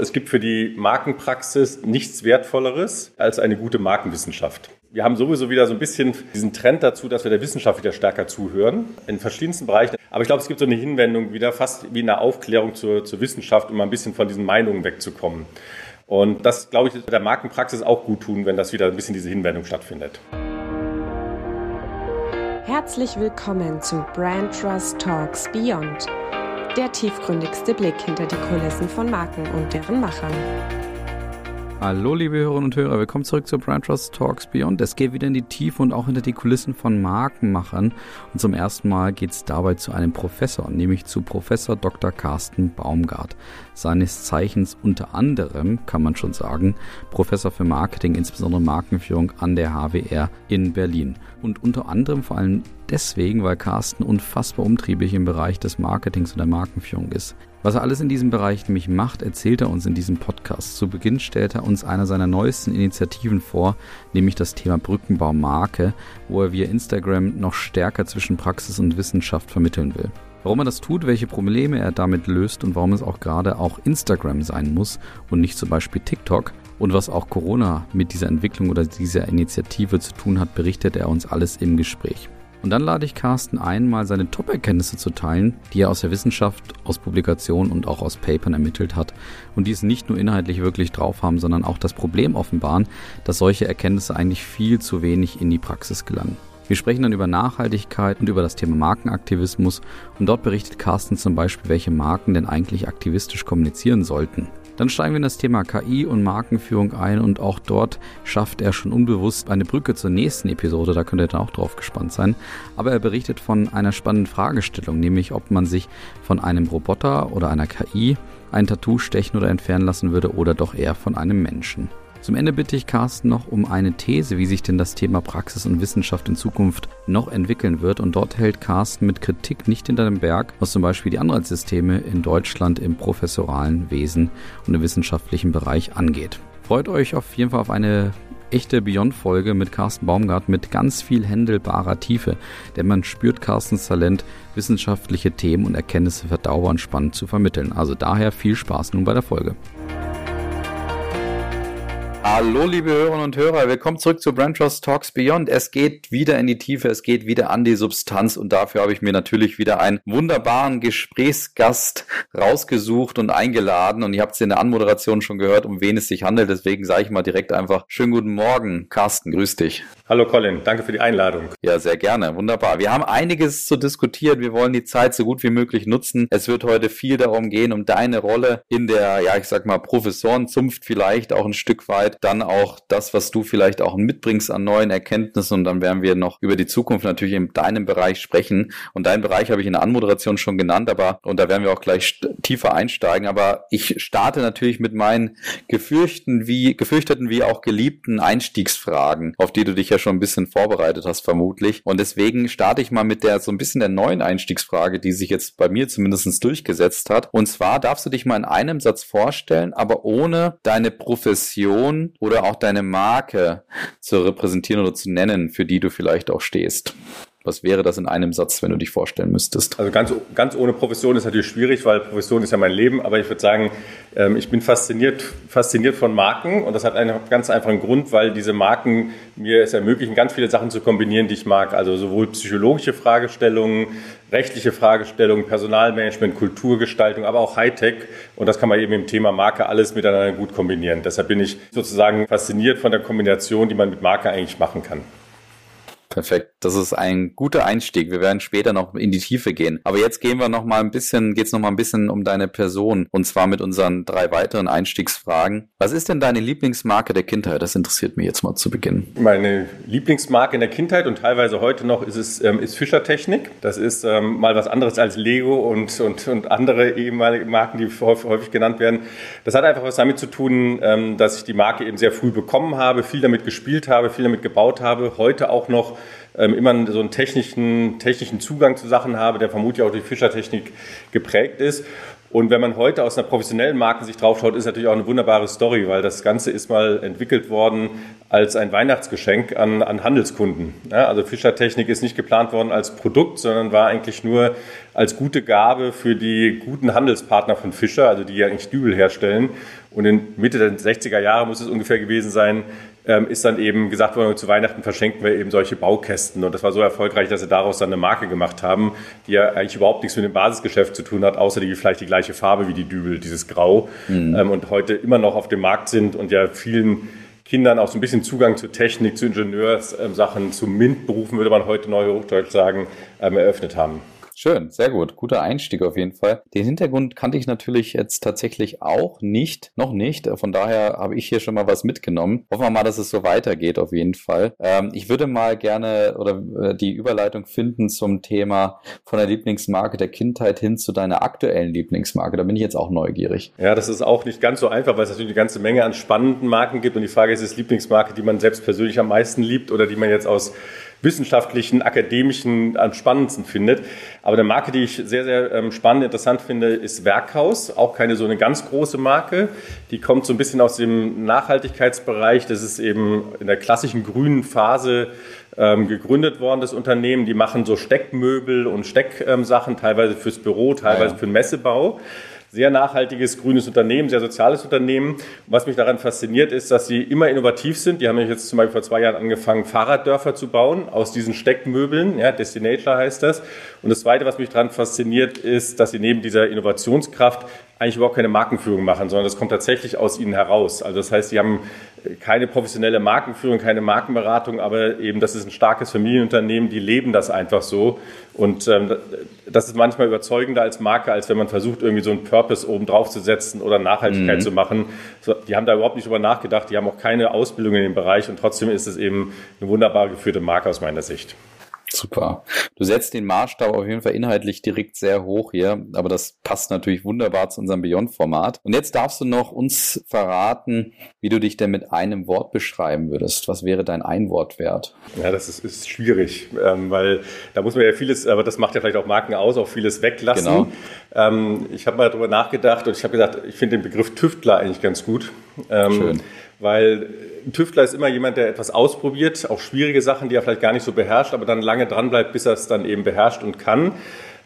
Es gibt für die Markenpraxis nichts Wertvolleres als eine gute Markenwissenschaft. Wir haben sowieso wieder so ein bisschen diesen Trend dazu, dass wir der Wissenschaft wieder stärker zuhören, in verschiedensten Bereichen. Aber ich glaube, es gibt so eine Hinwendung wieder, fast wie eine Aufklärung zur, zur Wissenschaft, um ein bisschen von diesen Meinungen wegzukommen. Und das, glaube ich, der Markenpraxis auch gut tun, wenn das wieder ein bisschen diese Hinwendung stattfindet. Herzlich willkommen zu Brand Trust Talks Beyond der tiefgründigste Blick hinter die Kulissen von Marken und deren Machern. Hallo liebe Hörerinnen und Hörer, willkommen zurück zu Brand Trust Talks Beyond. Es geht wieder in die Tiefe und auch hinter die Kulissen von Markenmachern. Und zum ersten Mal geht es dabei zu einem Professor, nämlich zu Professor Dr. Carsten Baumgart. Seines Zeichens unter anderem, kann man schon sagen, Professor für Marketing, insbesondere Markenführung an der HWR in Berlin. Und unter anderem vor allem deswegen, weil Carsten unfassbar umtriebig im Bereich des Marketings und der Markenführung ist. Was er alles in diesem Bereich nämlich macht, erzählt er uns in diesem Podcast. Zu Beginn stellt er uns einer seiner neuesten Initiativen vor, nämlich das Thema Brückenbau Marke, wo er via Instagram noch stärker zwischen Praxis und Wissenschaft vermitteln will. Warum er das tut, welche Probleme er damit löst und warum es auch gerade auch Instagram sein muss und nicht zum Beispiel TikTok und was auch Corona mit dieser Entwicklung oder dieser Initiative zu tun hat, berichtet er uns alles im Gespräch. Und dann lade ich Carsten ein, mal seine Top-Erkenntnisse zu teilen, die er aus der Wissenschaft, aus Publikationen und auch aus Papern ermittelt hat und die es nicht nur inhaltlich wirklich drauf haben, sondern auch das Problem offenbaren, dass solche Erkenntnisse eigentlich viel zu wenig in die Praxis gelangen. Wir sprechen dann über Nachhaltigkeit und über das Thema Markenaktivismus und dort berichtet Carsten zum Beispiel, welche Marken denn eigentlich aktivistisch kommunizieren sollten. Dann steigen wir in das Thema KI und Markenführung ein und auch dort schafft er schon unbewusst eine Brücke zur nächsten Episode, da könnt ihr dann auch drauf gespannt sein. Aber er berichtet von einer spannenden Fragestellung, nämlich ob man sich von einem Roboter oder einer KI ein Tattoo stechen oder entfernen lassen würde oder doch eher von einem Menschen. Zum Ende bitte ich Carsten noch um eine These, wie sich denn das Thema Praxis und Wissenschaft in Zukunft noch entwickeln wird. Und dort hält Carsten mit Kritik nicht hinter dem Berg, was zum Beispiel die Anreizsysteme in Deutschland im professoralen Wesen und im wissenschaftlichen Bereich angeht. Freut euch auf jeden Fall auf eine echte Beyond-Folge mit Carsten Baumgart mit ganz viel händelbarer Tiefe, denn man spürt Carstens Talent, wissenschaftliche Themen und Erkenntnisse verdauernd spannend zu vermitteln. Also daher viel Spaß nun bei der Folge. Hallo, liebe Hörerinnen und Hörer, willkommen zurück zu Brand Trust Talks Beyond. Es geht wieder in die Tiefe, es geht wieder an die Substanz und dafür habe ich mir natürlich wieder einen wunderbaren Gesprächsgast rausgesucht und eingeladen und ihr habt es in der Anmoderation schon gehört, um wen es sich handelt. Deswegen sage ich mal direkt einfach schönen guten Morgen, Carsten, grüß dich. Hallo Colin, danke für die Einladung. Ja, sehr gerne, wunderbar. Wir haben einiges zu diskutieren, wir wollen die Zeit so gut wie möglich nutzen. Es wird heute viel darum gehen, um deine Rolle in der, ja, ich sag mal, Professorenzunft vielleicht auch ein Stück weit dann auch das, was du vielleicht auch mitbringst an neuen Erkenntnissen und dann werden wir noch über die Zukunft natürlich in deinem Bereich sprechen und deinen Bereich habe ich in der Anmoderation schon genannt, aber und da werden wir auch gleich tiefer einsteigen, aber ich starte natürlich mit meinen gefürchten wie gefürchteten wie auch geliebten Einstiegsfragen, auf die du dich ja schon ein bisschen vorbereitet hast vermutlich und deswegen starte ich mal mit der so ein bisschen der neuen Einstiegsfrage, die sich jetzt bei mir zumindest durchgesetzt hat und zwar darfst du dich mal in einem Satz vorstellen, aber ohne deine Profession oder auch deine Marke zu repräsentieren oder zu nennen, für die du vielleicht auch stehst? Was wäre das in einem Satz, wenn du dich vorstellen müsstest? Also ganz, ganz ohne Profession ist natürlich schwierig, weil Profession ist ja mein Leben. Aber ich würde sagen, ähm, ich bin fasziniert, fasziniert von Marken. Und das hat einen ganz einfachen Grund, weil diese Marken mir es ermöglichen, ganz viele Sachen zu kombinieren, die ich mag. Also sowohl psychologische Fragestellungen, rechtliche Fragestellungen, Personalmanagement, Kulturgestaltung, aber auch Hightech. Und das kann man eben im Thema Marke alles miteinander gut kombinieren. Deshalb bin ich sozusagen fasziniert von der Kombination, die man mit Marke eigentlich machen kann. Perfekt. Das ist ein guter Einstieg. Wir werden später noch in die Tiefe gehen. Aber jetzt gehen wir noch mal ein bisschen, geht's noch mal ein bisschen um deine Person und zwar mit unseren drei weiteren Einstiegsfragen. Was ist denn deine Lieblingsmarke der Kindheit? Das interessiert mich jetzt mal zu Beginn. Meine Lieblingsmarke in der Kindheit und teilweise heute noch ist es ähm, ist Fischer Technik. Das ist ähm, mal was anderes als Lego und und und andere ehemalige Marken, die häufig, häufig genannt werden. Das hat einfach was damit zu tun, ähm, dass ich die Marke eben sehr früh bekommen habe, viel damit gespielt habe, viel damit gebaut habe. Heute auch noch ähm, immer so einen technischen, technischen Zugang zu Sachen habe, der vermutlich auch durch Fischertechnik geprägt ist. Und wenn man heute aus einer professionellen Markensicht draufschaut, ist natürlich auch eine wunderbare Story, weil das Ganze ist mal entwickelt worden als ein Weihnachtsgeschenk an, an Handelskunden. Ja, also Fischertechnik ist nicht geplant worden als Produkt, sondern war eigentlich nur als gute Gabe für die guten Handelspartner von Fischer, also die ja eigentlich Dübel herstellen. Und in Mitte der 60er Jahre muss es ungefähr gewesen sein, ähm, ist dann eben gesagt worden, zu Weihnachten verschenken wir eben solche Baukästen. Und das war so erfolgreich, dass sie daraus dann eine Marke gemacht haben, die ja eigentlich überhaupt nichts mit dem Basisgeschäft zu tun hat, außer die vielleicht die gleiche Farbe wie die Dübel, dieses Grau. Mhm. Ähm, und heute immer noch auf dem Markt sind und ja vielen Kindern auch so ein bisschen Zugang zur Technik, zu Ingenieurssachen, zu MINT-Berufen, würde man heute neu Hochdeutsch sagen, ähm, eröffnet haben. Schön, sehr gut. Guter Einstieg auf jeden Fall. Den Hintergrund kannte ich natürlich jetzt tatsächlich auch nicht, noch nicht. Von daher habe ich hier schon mal was mitgenommen. Hoffen wir mal, dass es so weitergeht auf jeden Fall. Ähm, ich würde mal gerne oder äh, die Überleitung finden zum Thema von der Lieblingsmarke der Kindheit hin zu deiner aktuellen Lieblingsmarke. Da bin ich jetzt auch neugierig. Ja, das ist auch nicht ganz so einfach, weil es natürlich eine ganze Menge an spannenden Marken gibt. Und die Frage ist, ist Lieblingsmarke, die man selbst persönlich am meisten liebt oder die man jetzt aus wissenschaftlichen, akademischen am spannendsten findet. Aber eine Marke, die ich sehr, sehr ähm, spannend, interessant finde, ist Werkhaus. Auch keine so eine ganz große Marke. Die kommt so ein bisschen aus dem Nachhaltigkeitsbereich. Das ist eben in der klassischen grünen Phase ähm, gegründet worden, das Unternehmen. Die machen so Steckmöbel und Stecksachen, teilweise fürs Büro, teilweise ah, ja. für den Messebau sehr nachhaltiges grünes Unternehmen, sehr soziales Unternehmen. Was mich daran fasziniert, ist, dass sie immer innovativ sind. Die haben jetzt zum Beispiel vor zwei Jahren angefangen, Fahrraddörfer zu bauen aus diesen Steckmöbeln. Ja, Destinator heißt das. Und das Zweite, was mich daran fasziniert, ist, dass sie neben dieser Innovationskraft eigentlich überhaupt keine Markenführung machen, sondern das kommt tatsächlich aus ihnen heraus. Also das heißt, sie haben keine professionelle Markenführung, keine Markenberatung, aber eben das ist ein starkes Familienunternehmen, die leben das einfach so. Und ähm, das ist manchmal überzeugender als Marke, als wenn man versucht, irgendwie so einen Purpose oben drauf zu setzen oder Nachhaltigkeit mhm. zu machen. So, die haben da überhaupt nicht drüber nachgedacht, die haben auch keine Ausbildung in dem Bereich und trotzdem ist es eben eine wunderbar geführte Marke aus meiner Sicht. Super. Du setzt den Maßstab auf jeden Fall inhaltlich direkt sehr hoch hier, aber das passt natürlich wunderbar zu unserem Beyond-Format. Und jetzt darfst du noch uns verraten, wie du dich denn mit einem Wort beschreiben würdest. Was wäre dein Einwortwert? Ja, das ist, ist schwierig, ähm, weil da muss man ja vieles, aber das macht ja vielleicht auch Marken aus, auch vieles weglassen. Genau. Ähm, ich habe mal darüber nachgedacht und ich habe gesagt, ich finde den Begriff Tüftler eigentlich ganz gut. Ähm, Schön. Weil ein Tüftler ist immer jemand, der etwas ausprobiert, auch schwierige Sachen, die er vielleicht gar nicht so beherrscht, aber dann lange dran bleibt, bis er es dann eben beherrscht und kann.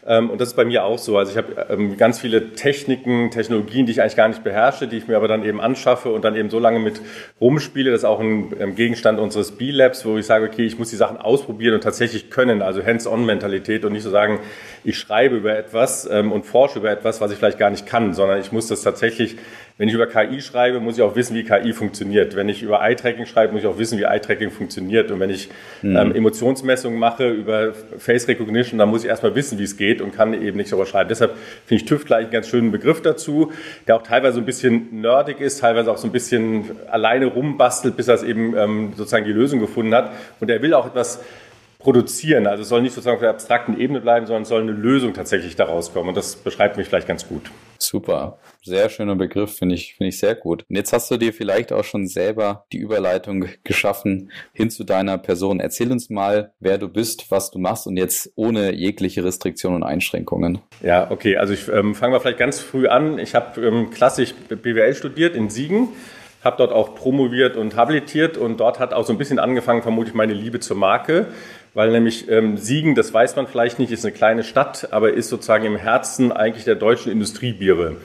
Ähm, und das ist bei mir auch so. Also ich habe ähm, ganz viele Techniken, Technologien, die ich eigentlich gar nicht beherrsche, die ich mir aber dann eben anschaffe und dann eben so lange mit rumspiele. Das ist auch ein ähm, Gegenstand unseres B-Labs, wo ich sage, okay, ich muss die Sachen ausprobieren und tatsächlich können, also Hands-on-Mentalität und nicht so sagen, ich schreibe über etwas und forsche über etwas, was ich vielleicht gar nicht kann, sondern ich muss das tatsächlich wenn ich über KI schreibe, muss ich auch wissen, wie KI funktioniert. Wenn ich über Eye-Tracking schreibe, muss ich auch wissen, wie Eye-Tracking funktioniert. Und wenn ich mhm. ähm, Emotionsmessungen mache über Face Recognition, dann muss ich erstmal wissen, wie es geht und kann eben nicht darüber schreiben. Deshalb finde ich Tüftler einen ganz schönen Begriff dazu, der auch teilweise so ein bisschen nerdig ist, teilweise auch so ein bisschen alleine rumbastelt, bis er es eben ähm, sozusagen die Lösung gefunden hat. Und er will auch etwas produzieren. Also es soll nicht sozusagen auf der abstrakten Ebene bleiben, sondern es soll eine Lösung tatsächlich daraus kommen. Und das beschreibt mich vielleicht ganz gut. Super. Sehr schöner Begriff, finde ich, finde ich sehr gut. Und jetzt hast du dir vielleicht auch schon selber die Überleitung geschaffen hin zu deiner Person. Erzähl uns mal, wer du bist, was du machst und jetzt ohne jegliche Restriktionen und Einschränkungen. Ja, okay. Also ich ähm, fange mal vielleicht ganz früh an. Ich habe ähm, klassisch BWL studiert in Siegen habe dort auch promoviert und habilitiert und dort hat auch so ein bisschen angefangen, vermutlich meine Liebe zur Marke weil nämlich ähm, Siegen, das weiß man vielleicht nicht, ist eine kleine Stadt, aber ist sozusagen im Herzen eigentlich der deutschen Industriebiere.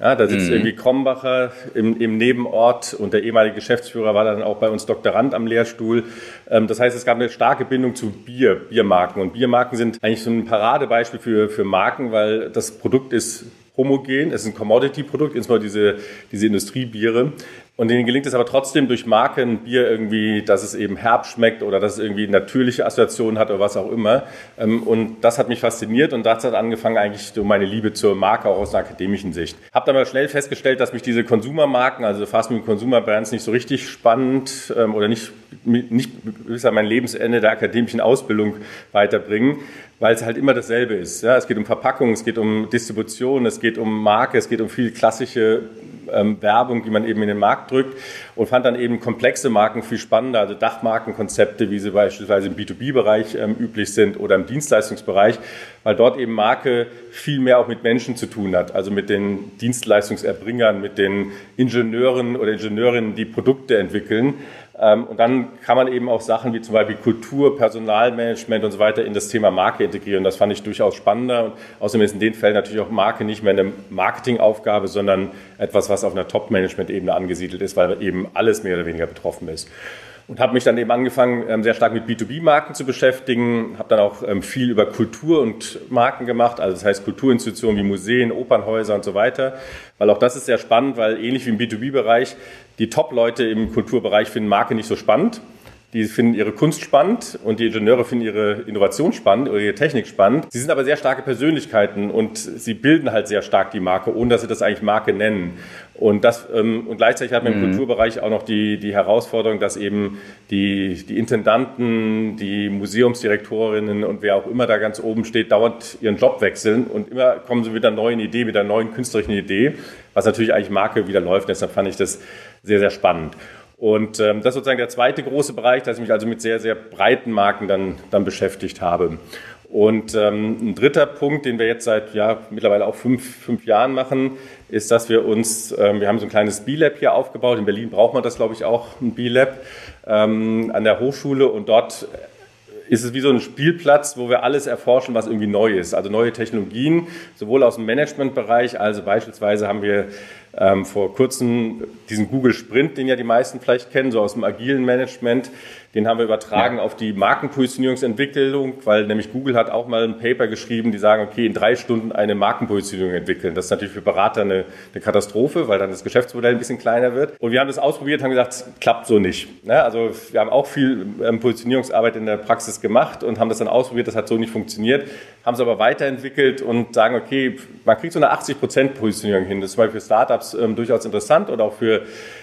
Ja, da sitzt mhm. irgendwie Krombacher im, im, Nebenort und der ehemalige Geschäftsführer war dann auch bei uns Doktorand am Lehrstuhl. Ähm, das heißt, es gab eine starke Bindung zu Bier, Biermarken. Und Biermarken sind eigentlich so ein Paradebeispiel für, für Marken, weil das Produkt ist homogen, es ist ein Commodity-Produkt, insbesondere diese, diese Industriebiere. Und denen gelingt es aber trotzdem durch Marken, Bier irgendwie, dass es eben herb schmeckt oder dass es irgendwie natürliche Assoziationen hat oder was auch immer. Ähm, und das hat mich fasziniert und das hat angefangen eigentlich so meine Liebe zur Marke auch aus einer akademischen Sicht. Hab dann aber schnell festgestellt, dass mich diese Konsumermarken, also Fast Moving Consumer Brands nicht so richtig spannend ähm, oder nicht, nicht bis an mein Lebensende der akademischen Ausbildung weiterbringen weil es halt immer dasselbe ist. Ja, es geht um Verpackung, es geht um Distribution, es geht um Marke, es geht um viel klassische ähm, Werbung, die man eben in den Markt drückt und fand dann eben komplexe Marken viel spannender, also Dachmarkenkonzepte, wie sie beispielsweise im B2B-Bereich ähm, üblich sind oder im Dienstleistungsbereich, weil dort eben Marke viel mehr auch mit Menschen zu tun hat, also mit den Dienstleistungserbringern, mit den Ingenieuren oder Ingenieurinnen, die Produkte entwickeln und dann kann man eben auch Sachen wie zum Beispiel Kultur, Personalmanagement und so weiter in das Thema Marke integrieren. Das fand ich durchaus spannender. Und außerdem ist in den Fällen natürlich auch Marke nicht mehr eine Marketingaufgabe, sondern etwas, was auf einer Top-Management-Ebene angesiedelt ist, weil eben alles mehr oder weniger betroffen ist und habe mich dann eben angefangen, ähm, sehr stark mit B2B-Marken zu beschäftigen, habe dann auch ähm, viel über Kultur und Marken gemacht, also das heißt Kulturinstitutionen wie Museen, Opernhäuser und so weiter, weil auch das ist sehr spannend, weil ähnlich wie im B2B-Bereich die Top-Leute im Kulturbereich finden Marke nicht so spannend die finden ihre Kunst spannend und die Ingenieure finden ihre Innovation spannend oder ihre Technik spannend. Sie sind aber sehr starke Persönlichkeiten und sie bilden halt sehr stark die Marke, ohne dass sie das eigentlich Marke nennen. Und, das, ähm, und gleichzeitig hat man im mhm. Kulturbereich auch noch die, die Herausforderung, dass eben die, die Intendanten, die Museumsdirektorinnen und wer auch immer da ganz oben steht, dauernd ihren Job wechseln und immer kommen sie mit einer neuen Idee, mit einer neuen künstlerischen Idee, was natürlich eigentlich Marke wieder läuft. Deshalb fand ich das sehr, sehr spannend. Und ähm, das ist sozusagen der zweite große Bereich, dass ich mich also mit sehr, sehr breiten Marken dann, dann beschäftigt habe. Und ähm, ein dritter Punkt, den wir jetzt seit ja, mittlerweile auch fünf, fünf Jahren machen, ist, dass wir uns, ähm, wir haben so ein kleines B-Lab hier aufgebaut. In Berlin braucht man das, glaube ich, auch, ein B-Lab ähm, an der Hochschule. Und dort ist es wie so ein Spielplatz, wo wir alles erforschen, was irgendwie neu ist. Also neue Technologien, sowohl aus dem Managementbereich, also beispielsweise haben wir ähm, vor kurzem diesen Google Sprint, den ja die meisten vielleicht kennen, so aus dem agilen Management, den haben wir übertragen ja. auf die Markenpositionierungsentwicklung, weil nämlich Google hat auch mal ein Paper geschrieben, die sagen, okay, in drei Stunden eine Markenpositionierung entwickeln. Das ist natürlich für Berater eine, eine Katastrophe, weil dann das Geschäftsmodell ein bisschen kleiner wird. Und wir haben das ausprobiert, haben gesagt, klappt so nicht. Ne? Also wir haben auch viel ähm, Positionierungsarbeit in der Praxis gemacht und haben das dann ausprobiert, das hat so nicht funktioniert, haben es aber weiterentwickelt und sagen, okay, man kriegt so eine 80% Positionierung hin. Das ist zum Beispiel für Startups ähm, durchaus interessant oder auch für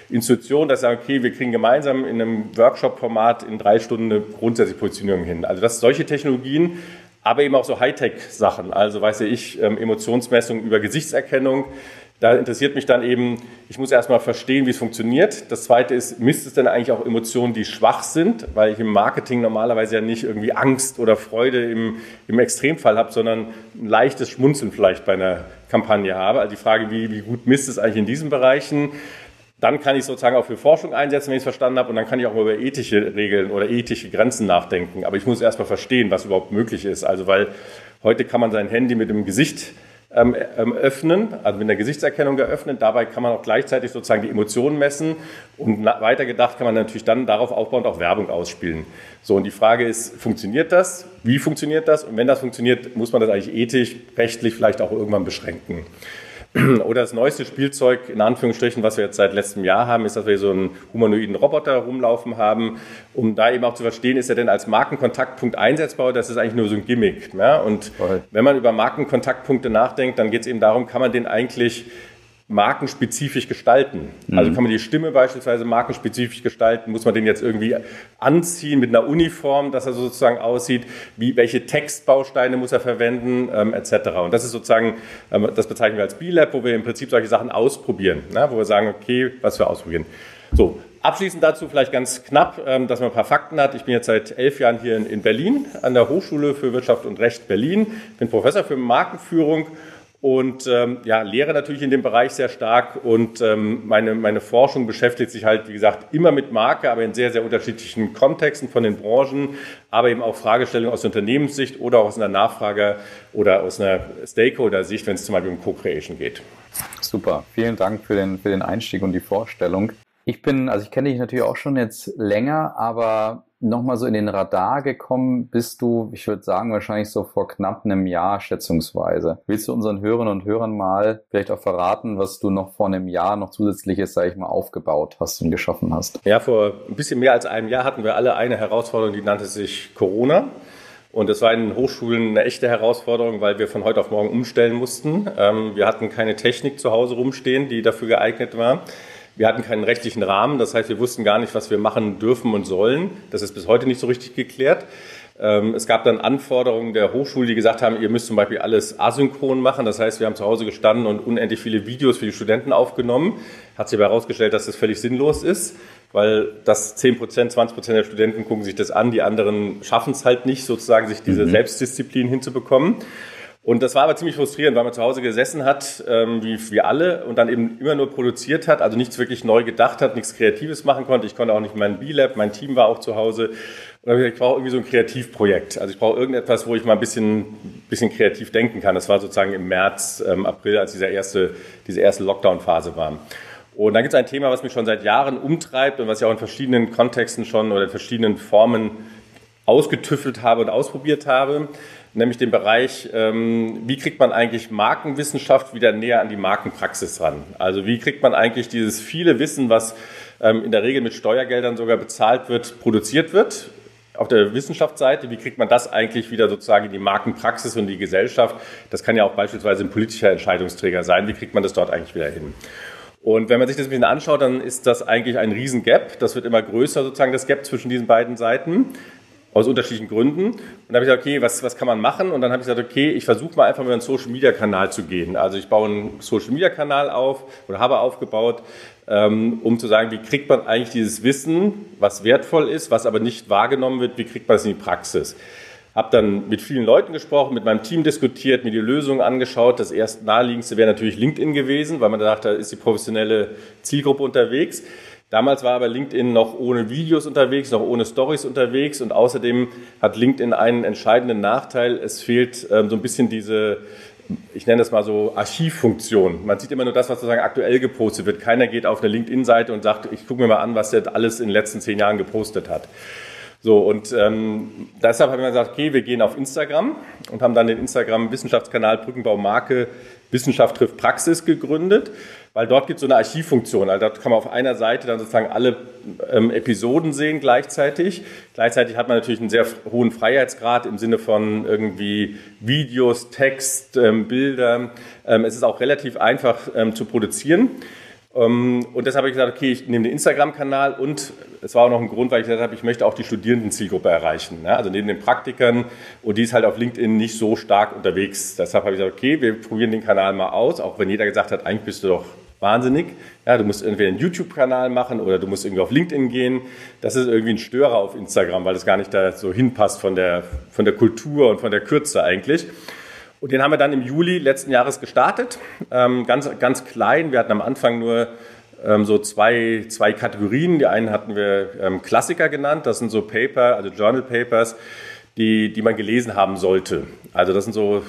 Institutionen, dass sie sagen, okay, wir kriegen gemeinsam in einem Workshop-Format in drei Stunden eine grundsätzliche Positionierung hin. Also das solche Technologien, aber eben auch so Hightech-Sachen. Also weiß ich, ähm, Emotionsmessung über Gesichtserkennung. Da interessiert mich dann eben, ich muss erstmal verstehen, wie es funktioniert. Das zweite ist, misst es denn eigentlich auch Emotionen, die schwach sind? Weil ich im Marketing normalerweise ja nicht irgendwie Angst oder Freude im, im Extremfall habe, sondern ein leichtes Schmunzeln vielleicht bei einer Kampagne habe. Also die Frage, wie, wie gut misst es eigentlich in diesen Bereichen? Dann kann ich sozusagen auch für Forschung einsetzen, wenn ich es verstanden habe. Und dann kann ich auch mal über ethische Regeln oder ethische Grenzen nachdenken. Aber ich muss erstmal verstehen, was überhaupt möglich ist. Also, weil heute kann man sein Handy mit dem Gesicht ähm, ähm, öffnen, also mit der Gesichtserkennung eröffnen. Dabei kann man auch gleichzeitig sozusagen die Emotionen messen. Und weiter gedacht kann man natürlich dann darauf aufbauend auch Werbung ausspielen. So, und die Frage ist, funktioniert das? Wie funktioniert das? Und wenn das funktioniert, muss man das eigentlich ethisch, rechtlich vielleicht auch irgendwann beschränken. Oder das neueste Spielzeug, in Anführungsstrichen, was wir jetzt seit letztem Jahr haben, ist, dass wir so einen humanoiden Roboter rumlaufen haben, um da eben auch zu verstehen, ist er denn als Markenkontaktpunkt einsetzbar oder das ist eigentlich nur so ein Gimmick. Ja? Und Voll. wenn man über Markenkontaktpunkte nachdenkt, dann geht es eben darum, kann man den eigentlich markenspezifisch gestalten. Mhm. Also kann man die Stimme beispielsweise markenspezifisch gestalten, muss man den jetzt irgendwie anziehen mit einer Uniform, dass er sozusagen aussieht, wie, welche Textbausteine muss er verwenden, ähm, etc. Und das ist sozusagen, ähm, das bezeichnen wir als B-Lab, wo wir im Prinzip solche Sachen ausprobieren, ne? wo wir sagen, okay, was wir ausprobieren. So, Abschließend dazu vielleicht ganz knapp, ähm, dass man ein paar Fakten hat. Ich bin jetzt seit elf Jahren hier in Berlin an der Hochschule für Wirtschaft und Recht Berlin, bin Professor für Markenführung und ähm, ja, lehre natürlich in dem Bereich sehr stark und ähm, meine, meine Forschung beschäftigt sich halt, wie gesagt, immer mit Marke, aber in sehr, sehr unterschiedlichen Kontexten von den Branchen, aber eben auch Fragestellungen aus der Unternehmenssicht oder auch aus einer Nachfrage oder aus einer Stakeholder-Sicht, wenn es zum Beispiel um Co-Creation geht. Super, vielen Dank für den, für den Einstieg und die Vorstellung. Ich bin, also ich kenne dich natürlich auch schon jetzt länger, aber nochmal so in den Radar gekommen bist du, ich würde sagen, wahrscheinlich so vor knapp einem Jahr schätzungsweise. Willst du unseren Hörern und Hörern mal vielleicht auch verraten, was du noch vor einem Jahr noch zusätzliches, sage ich mal, aufgebaut hast und geschaffen hast? Ja, vor ein bisschen mehr als einem Jahr hatten wir alle eine Herausforderung, die nannte sich Corona. Und es war in den Hochschulen eine echte Herausforderung, weil wir von heute auf morgen umstellen mussten. Ähm, wir hatten keine Technik zu Hause rumstehen, die dafür geeignet war. Wir hatten keinen rechtlichen Rahmen, das heißt, wir wussten gar nicht, was wir machen dürfen und sollen. Das ist bis heute nicht so richtig geklärt. Ähm, es gab dann Anforderungen der Hochschule, die gesagt haben, ihr müsst zum Beispiel alles asynchron machen. Das heißt, wir haben zu Hause gestanden und unendlich viele Videos für die Studenten aufgenommen. Hat sich aber herausgestellt, dass das völlig sinnlos ist, weil das 10 Prozent, 20 Prozent der Studenten gucken sich das an, die anderen schaffen es halt nicht, sozusagen sich diese mhm. Selbstdisziplin hinzubekommen. Und das war aber ziemlich frustrierend, weil man zu Hause gesessen hat, ähm, wie wir alle, und dann eben immer nur produziert hat, also nichts wirklich neu gedacht hat, nichts Kreatives machen konnte. Ich konnte auch nicht mein B-Lab, mein Team war auch zu Hause. Und dann habe ich gesagt, ich brauche irgendwie so ein Kreativprojekt. Also ich brauche irgendetwas, wo ich mal ein bisschen, bisschen kreativ denken kann. Das war sozusagen im März, ähm, April, als dieser erste, diese erste Lockdown-Phase war. Und dann gibt es ein Thema, was mich schon seit Jahren umtreibt und was ich auch in verschiedenen Kontexten schon oder in verschiedenen Formen ausgetüffelt habe und ausprobiert habe nämlich den Bereich, ähm, wie kriegt man eigentlich Markenwissenschaft wieder näher an die Markenpraxis ran? Also wie kriegt man eigentlich dieses viele Wissen, was ähm, in der Regel mit Steuergeldern sogar bezahlt wird, produziert wird? Auf der Wissenschaftsseite, wie kriegt man das eigentlich wieder sozusagen in die Markenpraxis und die Gesellschaft? Das kann ja auch beispielsweise ein politischer Entscheidungsträger sein. Wie kriegt man das dort eigentlich wieder hin? Und wenn man sich das ein bisschen anschaut, dann ist das eigentlich ein Riesengap. Das wird immer größer, sozusagen das Gap zwischen diesen beiden Seiten aus unterschiedlichen Gründen. Und dann habe ich gesagt, okay, was, was kann man machen? Und dann habe ich gesagt, okay, ich versuche mal einfach mal einen Social-Media-Kanal zu gehen. Also ich baue einen Social-Media-Kanal auf oder habe aufgebaut, ähm, um zu sagen, wie kriegt man eigentlich dieses Wissen, was wertvoll ist, was aber nicht wahrgenommen wird, wie kriegt man das in die Praxis? Habe dann mit vielen Leuten gesprochen, mit meinem Team diskutiert, mir die Lösungen angeschaut. Das erst naheliegendste wäre natürlich LinkedIn gewesen, weil man da dachte, da ist die professionelle Zielgruppe unterwegs. Damals war aber LinkedIn noch ohne Videos unterwegs, noch ohne Stories unterwegs und außerdem hat LinkedIn einen entscheidenden Nachteil. Es fehlt ähm, so ein bisschen diese, ich nenne das mal so Archivfunktion. Man sieht immer nur das, was sozusagen aktuell gepostet wird. Keiner geht auf eine LinkedIn-Seite und sagt, ich gucke mir mal an, was der alles in den letzten zehn Jahren gepostet hat. So, und ähm, deshalb haben wir gesagt, okay, wir gehen auf Instagram und haben dann den Instagram-Wissenschaftskanal Brückenbau Marke Wissenschaft trifft Praxis gegründet weil dort gibt es so eine Archivfunktion. Also dort kann man auf einer Seite dann sozusagen alle ähm, Episoden sehen gleichzeitig. Gleichzeitig hat man natürlich einen sehr hohen Freiheitsgrad im Sinne von irgendwie Videos, Text, ähm, Bilder. Ähm, es ist auch relativ einfach ähm, zu produzieren. Ähm, und deshalb habe ich gesagt, okay, ich nehme den Instagram-Kanal und es war auch noch ein Grund, weil ich gesagt habe, ich möchte auch die Studierendenzielgruppe erreichen. Ne? Also neben den Praktikern und die ist halt auf LinkedIn nicht so stark unterwegs. Deshalb habe ich gesagt, okay, wir probieren den Kanal mal aus, auch wenn jeder gesagt hat, eigentlich bist du doch wahnsinnig. Ja, du musst entweder einen YouTube-Kanal machen oder du musst irgendwie auf LinkedIn gehen. Das ist irgendwie ein Störer auf Instagram, weil das gar nicht da so hinpasst von der, von der Kultur und von der Kürze eigentlich. Und den haben wir dann im Juli letzten Jahres gestartet. Ähm, ganz, ganz klein. Wir hatten am Anfang nur ähm, so zwei, zwei Kategorien. Die einen hatten wir ähm, Klassiker genannt. Das sind so Paper, also Journal Papers, die, die man gelesen haben sollte. Also das sind so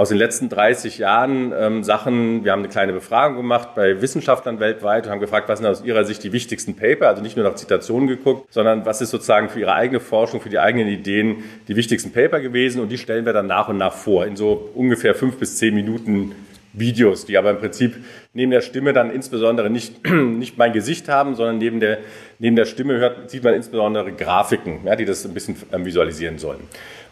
aus den letzten 30 Jahren ähm, Sachen. Wir haben eine kleine Befragung gemacht bei Wissenschaftlern weltweit und haben gefragt, was sind aus ihrer Sicht die wichtigsten Paper, also nicht nur nach Zitationen geguckt, sondern was ist sozusagen für ihre eigene Forschung, für die eigenen Ideen die wichtigsten Paper gewesen und die stellen wir dann nach und nach vor in so ungefähr fünf bis zehn Minuten Videos, die aber im Prinzip neben der Stimme dann insbesondere nicht, nicht mein Gesicht haben, sondern neben der, neben der Stimme hört, sieht man insbesondere Grafiken, ja, die das ein bisschen ähm, visualisieren sollen.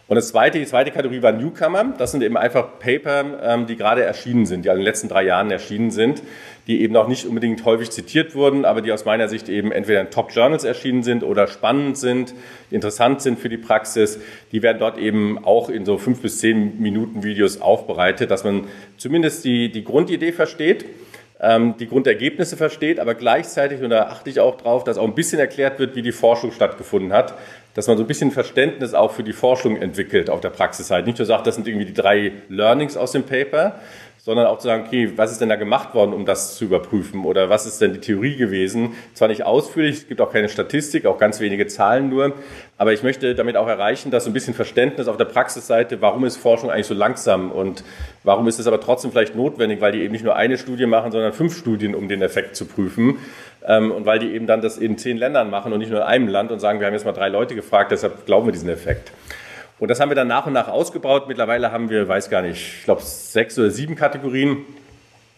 Und das zweite, die zweite Kategorie war Newcomer. Das sind eben einfach Paper, ähm, die gerade erschienen sind, die in den letzten drei Jahren erschienen sind, die eben auch nicht unbedingt häufig zitiert wurden, aber die aus meiner Sicht eben entweder in Top Journals erschienen sind oder spannend sind, interessant sind für die Praxis. Die werden dort eben auch in so fünf bis zehn Minuten Videos aufbereitet, dass man zumindest die, die Grundidee versteht ähm, die Grundergebnisse versteht, aber gleichzeitig, und da achte ich auch drauf, dass auch ein bisschen erklärt wird, wie die Forschung stattgefunden hat, dass man so ein bisschen Verständnis auch für die Forschung entwickelt auf der Praxisseite. Nicht nur sagt, das sind irgendwie die drei Learnings aus dem Paper, sondern auch zu sagen, okay, was ist denn da gemacht worden, um das zu überprüfen oder was ist denn die Theorie gewesen? Zwar nicht ausführlich, es gibt auch keine Statistik, auch ganz wenige Zahlen nur, aber ich möchte damit auch erreichen, dass so ein bisschen Verständnis auf der Praxisseite, warum ist Forschung eigentlich so langsam und warum ist es aber trotzdem vielleicht notwendig, weil die eben nicht nur eine Studie machen, sondern fünf Studien, um den Effekt zu prüfen und weil die eben dann das in zehn Ländern machen und nicht nur in einem Land und sagen, wir haben jetzt mal drei Leute gefragt, deshalb glauben wir diesen Effekt. Und das haben wir dann nach und nach ausgebaut. Mittlerweile haben wir, weiß gar nicht, ich glaube sechs oder sieben Kategorien.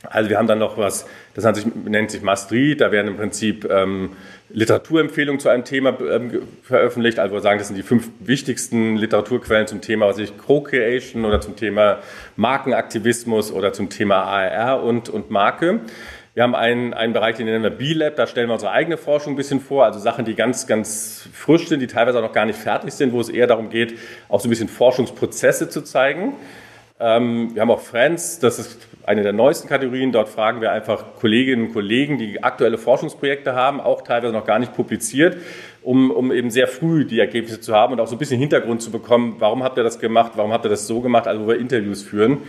Also wir haben dann noch was, das nennt sich, nennt sich Must Da werden im Prinzip ähm, Literaturempfehlungen zu einem Thema ähm, veröffentlicht. Also wir sagen, das sind die fünf wichtigsten Literaturquellen zum Thema, was ich Co-Creation oder zum Thema Markenaktivismus oder zum Thema ARR und, und Marke. Wir haben einen, einen Bereich, den nennen wir B-Lab, da stellen wir unsere eigene Forschung ein bisschen vor, also Sachen, die ganz, ganz frisch sind, die teilweise auch noch gar nicht fertig sind, wo es eher darum geht, auch so ein bisschen Forschungsprozesse zu zeigen. Ähm, wir haben auch Friends, das ist eine der neuesten Kategorien. Dort fragen wir einfach Kolleginnen und Kollegen, die aktuelle Forschungsprojekte haben, auch teilweise noch gar nicht publiziert, um, um eben sehr früh die Ergebnisse zu haben und auch so ein bisschen Hintergrund zu bekommen. Warum habt ihr das gemacht? Warum habt ihr das so gemacht? Also wo wir Interviews führen.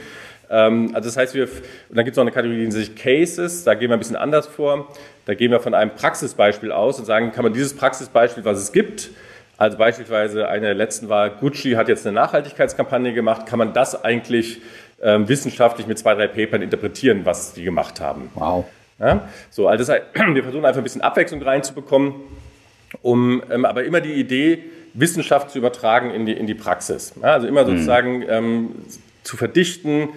Ähm, also das heißt, wir, und dann gibt es noch eine Kategorie, die nennt sich Cases, da gehen wir ein bisschen anders vor. Da gehen wir von einem Praxisbeispiel aus und sagen, kann man dieses Praxisbeispiel, was es gibt, also beispielsweise eine der letzten war, Gucci hat jetzt eine Nachhaltigkeitskampagne gemacht, kann man das eigentlich ähm, wissenschaftlich mit zwei, drei Papern interpretieren, was die gemacht haben. Wow. Ja? So, also das heißt, wir versuchen einfach ein bisschen Abwechslung reinzubekommen, um ähm, aber immer die Idee, Wissenschaft zu übertragen in die, in die Praxis. Ja? Also immer mhm. sozusagen ähm, zu verdichten,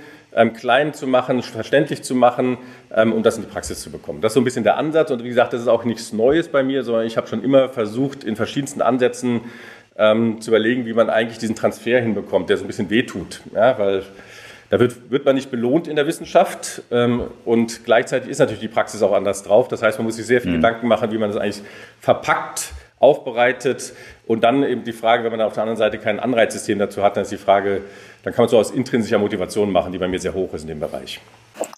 klein zu machen, verständlich zu machen, ähm, um das in die Praxis zu bekommen. Das ist so ein bisschen der Ansatz. Und wie gesagt, das ist auch nichts Neues bei mir, sondern ich habe schon immer versucht, in verschiedensten Ansätzen ähm, zu überlegen, wie man eigentlich diesen Transfer hinbekommt, der so ein bisschen wehtut. Ja, weil da wird, wird man nicht belohnt in der Wissenschaft ähm, und gleichzeitig ist natürlich die Praxis auch anders drauf. Das heißt, man muss sich sehr viel mhm. Gedanken machen, wie man das eigentlich verpackt, aufbereitet und dann eben die Frage, wenn man auf der anderen Seite kein Anreizsystem dazu hat, dann ist die Frage, dann kann man so aus intrinsischer Motivation machen, die bei mir sehr hoch ist in dem Bereich.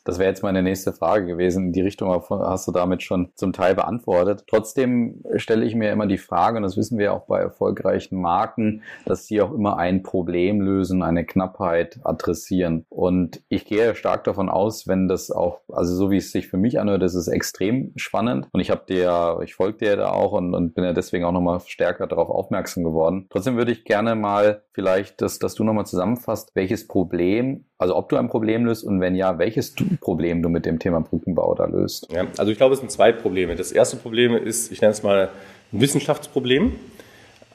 Das wäre jetzt meine nächste Frage gewesen. In die Richtung hast du damit schon zum Teil beantwortet. Trotzdem stelle ich mir immer die Frage, und das wissen wir auch bei erfolgreichen Marken, dass sie auch immer ein Problem lösen, eine Knappheit adressieren. Und ich gehe stark davon aus, wenn das auch, also so wie es sich für mich anhört, das ist extrem spannend. Und ich habe dir, ich folge dir da auch und, und bin ja deswegen auch nochmal stärker darauf aufmerksam geworden. Trotzdem würde ich gerne mal vielleicht, dass, dass du nochmal zusammenfasst, welches Problem also ob du ein Problem löst und wenn ja, welches Problem du mit dem Thema Brückenbau da löst. Ja, also ich glaube, es sind zwei Probleme. Das erste Problem ist, ich nenne es mal ein Wissenschaftsproblem.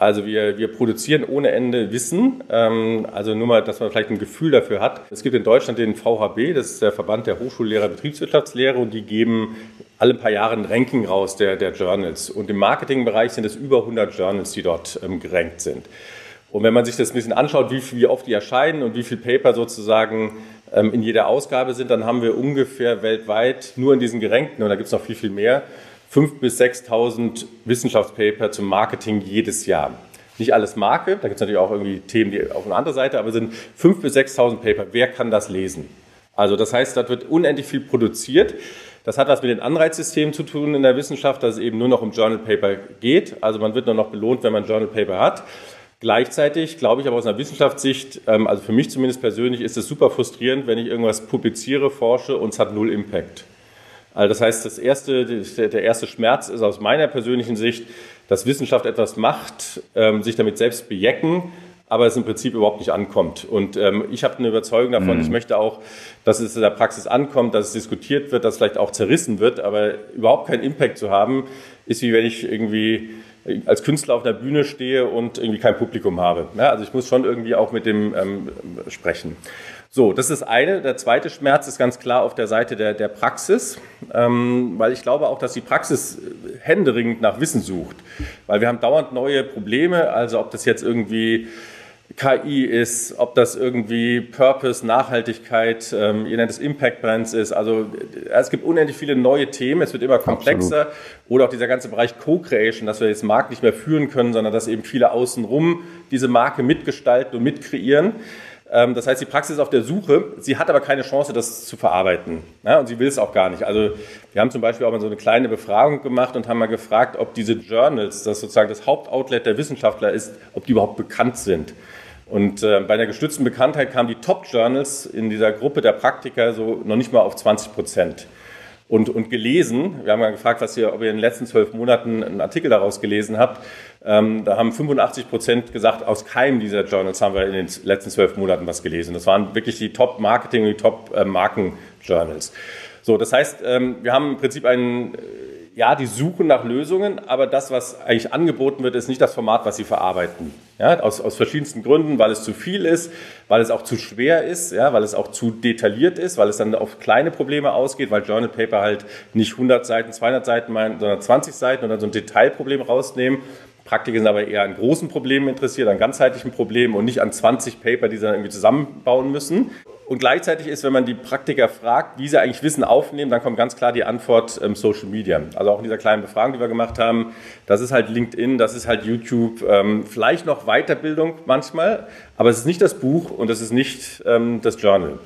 Also wir, wir produzieren ohne Ende Wissen. Ähm, also nur mal, dass man vielleicht ein Gefühl dafür hat. Es gibt in Deutschland den VHB, das ist der Verband der Hochschullehrer Betriebswirtschaftslehre und die geben alle paar Jahre ein Ranking raus der, der Journals. Und im Marketingbereich sind es über 100 Journals, die dort ähm, gerankt sind. Und wenn man sich das ein bisschen anschaut, wie, wie oft die erscheinen und wie viele Paper sozusagen in jeder Ausgabe sind, dann haben wir ungefähr weltweit nur in diesen Gerenkten, und da gibt es noch viel, viel mehr, 5.000 bis 6.000 Wissenschaftspaper zum Marketing jedes Jahr. Nicht alles Marke, da gibt es natürlich auch irgendwie Themen die auf einer anderen Seite, aber sind 5.000 bis 6.000 Paper. Wer kann das lesen? Also das heißt, da wird unendlich viel produziert. Das hat was mit den Anreizsystemen zu tun in der Wissenschaft, dass es eben nur noch um Journal Paper geht. Also man wird nur noch belohnt, wenn man Journal Paper hat. Gleichzeitig glaube ich aber aus einer Wissenschaftssicht, ähm, also für mich zumindest persönlich, ist es super frustrierend, wenn ich irgendwas publiziere, forsche und es hat null Impact. Also das heißt, das erste, der erste Schmerz ist aus meiner persönlichen Sicht, dass Wissenschaft etwas macht, ähm, sich damit selbst bejecken, aber es im Prinzip überhaupt nicht ankommt. Und ähm, ich habe eine Überzeugung davon, mhm. ich möchte auch, dass es in der Praxis ankommt, dass es diskutiert wird, dass es vielleicht auch zerrissen wird, aber überhaupt keinen Impact zu haben, ist wie wenn ich irgendwie als Künstler auf der Bühne stehe und irgendwie kein Publikum habe. Ja, also ich muss schon irgendwie auch mit dem ähm, sprechen. So, das ist eine. Der zweite Schmerz ist ganz klar auf der Seite der, der Praxis, ähm, weil ich glaube auch, dass die Praxis händeringend nach Wissen sucht. Weil wir haben dauernd neue Probleme, also ob das jetzt irgendwie KI ist, ob das irgendwie Purpose, Nachhaltigkeit, ähm, ihr nennt es Impact Brands ist. Also es gibt unendlich viele neue Themen, es wird immer komplexer. Absolut. Oder auch dieser ganze Bereich Co-Creation, dass wir jetzt Markt nicht mehr führen können, sondern dass eben viele außenrum diese Marke mitgestalten und mitkreieren. Ähm, das heißt, die Praxis ist auf der Suche, sie hat aber keine Chance, das zu verarbeiten. Ja, und sie will es auch gar nicht. Also wir haben zum Beispiel auch mal so eine kleine Befragung gemacht und haben mal gefragt, ob diese Journals, das sozusagen das Hauptoutlet der Wissenschaftler ist, ob die überhaupt bekannt sind. Und äh, bei einer gestützten Bekanntheit kamen die Top-Journals in dieser Gruppe der Praktiker so noch nicht mal auf 20 Prozent. Und, und gelesen, wir haben ja gefragt, was ihr, ob ihr in den letzten zwölf Monaten einen Artikel daraus gelesen habt. Ähm, da haben 85 Prozent gesagt, aus keinem dieser Journals haben wir in den letzten zwölf Monaten was gelesen. Das waren wirklich die Top-Marketing- und die Top-Marken-Journals. So, das heißt, ähm, wir haben im Prinzip einen ja, die suchen nach Lösungen, aber das, was eigentlich angeboten wird, ist nicht das Format, was sie verarbeiten. Ja, aus, aus verschiedensten Gründen, weil es zu viel ist, weil es auch zu schwer ist, ja, weil es auch zu detailliert ist, weil es dann auf kleine Probleme ausgeht, weil Journal Paper halt nicht 100 Seiten, 200 Seiten meinen, sondern 20 Seiten und dann so ein Detailproblem rausnehmen. Praktiker sind aber eher an großen Problemen interessiert, an ganzheitlichen Problemen und nicht an 20 Paper, die sie dann irgendwie zusammenbauen müssen. Und gleichzeitig ist, wenn man die Praktiker fragt, wie sie eigentlich Wissen aufnehmen, dann kommt ganz klar die Antwort ähm, Social Media. Also auch in dieser kleinen Befragung, die wir gemacht haben, das ist halt LinkedIn, das ist halt YouTube, ähm, vielleicht noch Weiterbildung manchmal, aber es ist nicht das Buch und es ist nicht ähm, das Journal.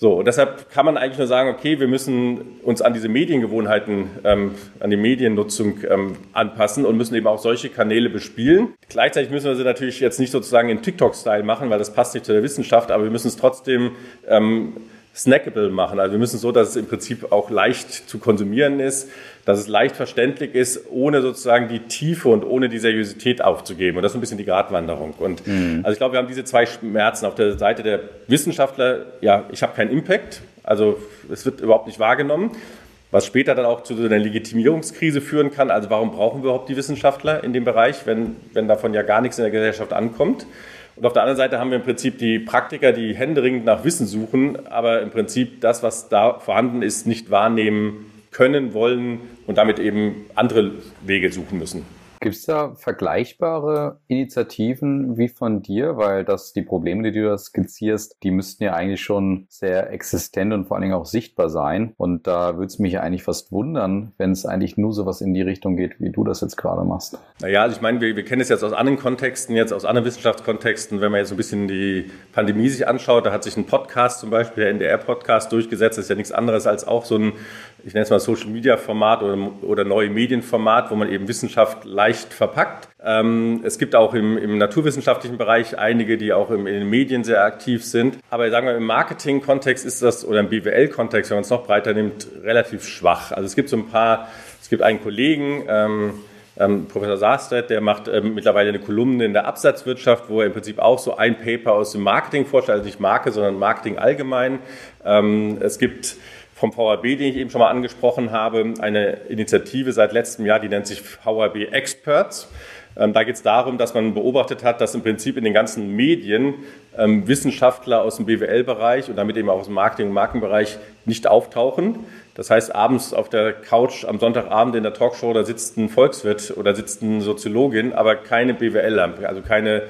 So, und deshalb kann man eigentlich nur sagen, okay, wir müssen uns an diese Mediengewohnheiten, ähm, an die Mediennutzung ähm, anpassen und müssen eben auch solche Kanäle bespielen. Gleichzeitig müssen wir sie natürlich jetzt nicht sozusagen in TikTok-Style machen, weil das passt nicht zu der Wissenschaft, aber wir müssen es trotzdem ähm, snackable machen. Also wir müssen so, dass es im Prinzip auch leicht zu konsumieren ist, dass es leicht verständlich ist, ohne sozusagen die Tiefe und ohne die Seriosität aufzugeben. Und das ist ein bisschen die Gratwanderung. Und mhm. also ich glaube, wir haben diese zwei Schmerzen. Auf der Seite der Wissenschaftler, ja, ich habe keinen Impact, also es wird überhaupt nicht wahrgenommen. Was später dann auch zu einer Legitimierungskrise führen kann. Also warum brauchen wir überhaupt die Wissenschaftler in dem Bereich, wenn, wenn davon ja gar nichts in der Gesellschaft ankommt? Und auf der anderen Seite haben wir im Prinzip die Praktiker, die händeringend nach Wissen suchen, aber im Prinzip das, was da vorhanden ist, nicht wahrnehmen können, wollen und damit eben andere Wege suchen müssen. Gibt es da vergleichbare Initiativen wie von dir? Weil das, die Probleme, die du da skizzierst, die müssten ja eigentlich schon sehr existent und vor allen Dingen auch sichtbar sein. Und da würde es mich eigentlich fast wundern, wenn es eigentlich nur so was in die Richtung geht, wie du das jetzt gerade machst. Naja, also ich meine, wir, wir kennen es jetzt aus anderen Kontexten, jetzt aus anderen Wissenschaftskontexten. Wenn man jetzt ein bisschen die Pandemie sich anschaut, da hat sich ein Podcast zum Beispiel, der NDR-Podcast durchgesetzt. Das ist ja nichts anderes als auch so ein ich nenne es mal Social Media Format oder, oder neue Medienformat, wo man eben Wissenschaft leicht verpackt. Ähm, es gibt auch im, im, naturwissenschaftlichen Bereich einige, die auch im, in den Medien sehr aktiv sind. Aber sagen wir, im Marketing-Kontext ist das, oder im BWL-Kontext, wenn man es noch breiter nimmt, relativ schwach. Also es gibt so ein paar, es gibt einen Kollegen, ähm, ähm, Professor Saarstedt, der macht ähm, mittlerweile eine Kolumne in der Absatzwirtschaft, wo er im Prinzip auch so ein Paper aus dem Marketing vorstellt, also nicht Marke, sondern Marketing allgemein. Ähm, es gibt vom VRB, den ich eben schon mal angesprochen habe, eine Initiative seit letztem Jahr, die nennt sich VRB Experts. Ähm, da geht es darum, dass man beobachtet hat, dass im Prinzip in den ganzen Medien ähm, Wissenschaftler aus dem BWL-Bereich und damit eben auch aus dem Marketing- und Markenbereich nicht auftauchen. Das heißt, abends auf der Couch am Sonntagabend in der Talkshow, da sitzt ein Volkswirt oder sitzt eine Soziologin, aber keine BWL, also keine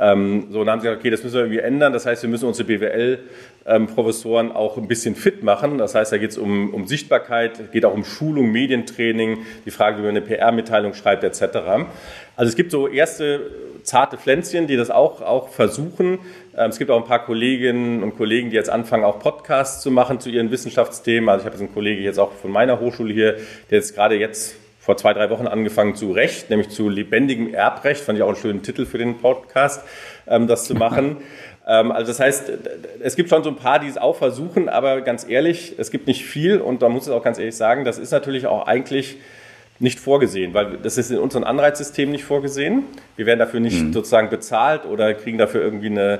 ähm, so, dann haben sie gesagt, okay, das müssen wir irgendwie ändern. Das heißt, wir müssen unsere BWL-Professoren ähm, auch ein bisschen fit machen. Das heißt, da geht es um, um Sichtbarkeit, geht auch um Schulung, Medientraining, die Frage, wie man eine PR-Mitteilung schreibt, etc. Also es gibt so erste zarte Pflänzchen, die das auch, auch versuchen. Ähm, es gibt auch ein paar Kolleginnen und Kollegen, die jetzt anfangen, auch Podcasts zu machen zu ihren Wissenschaftsthemen. Also ich habe jetzt einen Kollege jetzt auch von meiner Hochschule hier, der jetzt gerade jetzt vor zwei, drei Wochen angefangen zu Recht, nämlich zu lebendigem Erbrecht. Fand ich auch einen schönen Titel für den Podcast, ähm, das zu machen. Ähm, also das heißt, es gibt schon so ein paar, die es auch versuchen, aber ganz ehrlich, es gibt nicht viel und da muss ich auch ganz ehrlich sagen, das ist natürlich auch eigentlich nicht vorgesehen, weil das ist in unserem Anreizsystem nicht vorgesehen. Wir werden dafür nicht mhm. sozusagen bezahlt oder kriegen dafür irgendwie eine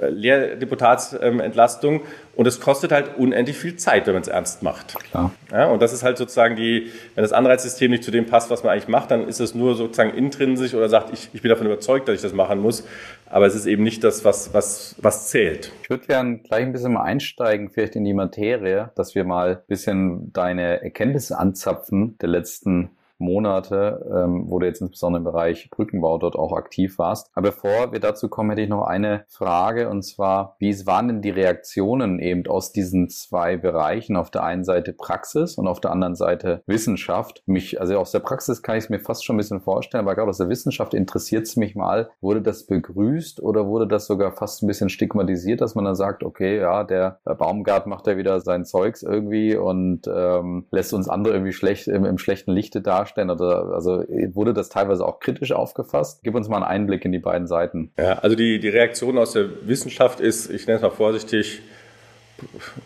Lehrdeputatsentlastung und es kostet halt unendlich viel Zeit, wenn man es ernst macht. Klar. Ja, und das ist halt sozusagen die, wenn das Anreizsystem nicht zu dem passt, was man eigentlich macht, dann ist es nur sozusagen intrinsisch oder sagt, ich, ich bin davon überzeugt, dass ich das machen muss. Aber es ist eben nicht das, was, was, was zählt. Ich würde gerne gleich ein bisschen mal einsteigen, vielleicht in die Materie, dass wir mal ein bisschen deine Erkenntnisse anzapfen der letzten Monate, ähm, wo du jetzt insbesondere im Bereich Brückenbau dort auch aktiv warst. Aber bevor wir dazu kommen, hätte ich noch eine Frage und zwar, wie waren denn die Reaktionen eben aus diesen zwei Bereichen? Auf der einen Seite Praxis und auf der anderen Seite Wissenschaft. Mich, also aus der Praxis kann ich es mir fast schon ein bisschen vorstellen, aber gerade aus der Wissenschaft interessiert es mich mal, wurde das begrüßt oder wurde das sogar fast ein bisschen stigmatisiert, dass man dann sagt, okay, ja, der Baumgart macht ja wieder sein Zeugs irgendwie und ähm, lässt uns andere irgendwie schlecht im, im schlechten Lichte da darstellen? Oder also wurde das teilweise auch kritisch aufgefasst? Gib uns mal einen Einblick in die beiden Seiten. Ja, also die, die Reaktion aus der Wissenschaft ist, ich nenne es mal vorsichtig,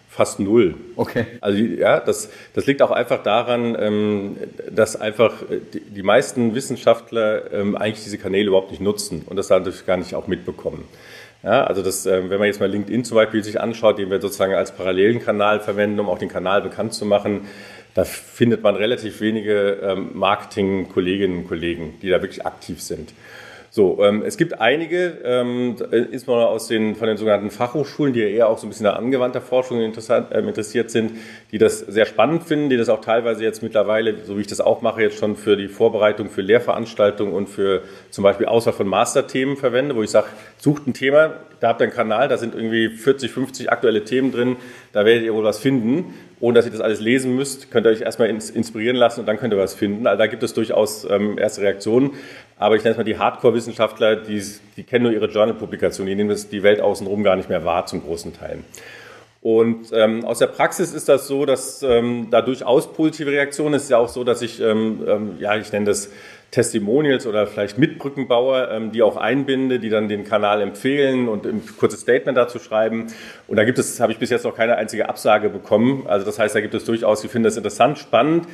fast null. Okay. Also ja, das, das liegt auch einfach daran, ähm, dass einfach die, die meisten Wissenschaftler ähm, eigentlich diese Kanäle überhaupt nicht nutzen und das dadurch gar nicht auch mitbekommen. Ja, also das, ähm, wenn man jetzt mal LinkedIn zum Beispiel sich anschaut, den wir sozusagen als parallelen Kanal verwenden, um auch den Kanal bekannt zu machen, da findet man relativ wenige ähm, Marketing-Kolleginnen und Kollegen, die da wirklich aktiv sind. So, ähm, es gibt einige, ähm, insbesondere aus den, von den sogenannten Fachhochschulen, die ja eher auch so ein bisschen an angewandter Forschung äh, interessiert sind, die das sehr spannend finden, die das auch teilweise jetzt mittlerweile, so wie ich das auch mache, jetzt schon für die Vorbereitung für Lehrveranstaltungen und für zum Beispiel Auswahl von Masterthemen verwende, wo ich sage, sucht ein Thema, da habt ihr einen Kanal, da sind irgendwie 40, 50 aktuelle Themen drin, da werdet ihr wohl was finden ohne dass ihr das alles lesen müsst, könnt ihr euch erstmal inspirieren lassen und dann könnt ihr was finden. Also da gibt es durchaus ähm, erste Reaktionen. Aber ich nenne es mal die Hardcore-Wissenschaftler, die, die kennen nur ihre Journal-Publikation, die nehmen das, die Welt außenrum gar nicht mehr wahr zum großen Teil. Und ähm, aus der Praxis ist das so, dass ähm, da durchaus positive Reaktionen. Es ist ja auch so, dass ich, ähm, ähm, ja, ich nenne das Testimonials oder vielleicht Mitbrückenbauer, ähm, die auch einbinde, die dann den Kanal empfehlen und ein kurzes Statement dazu schreiben. Und da gibt es, habe ich bis jetzt noch keine einzige Absage bekommen. Also das heißt, da gibt es durchaus, ich finde das interessant, spannend.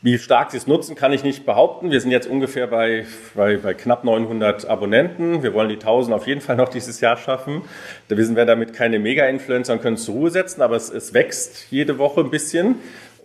Wie stark sie es nutzen, kann ich nicht behaupten. Wir sind jetzt ungefähr bei, bei, bei knapp 900 Abonnenten. Wir wollen die 1000 auf jeden Fall noch dieses Jahr schaffen. Wir sind damit keine Mega-Influencer und können es zur Ruhe setzen, aber es, es wächst jede Woche ein bisschen.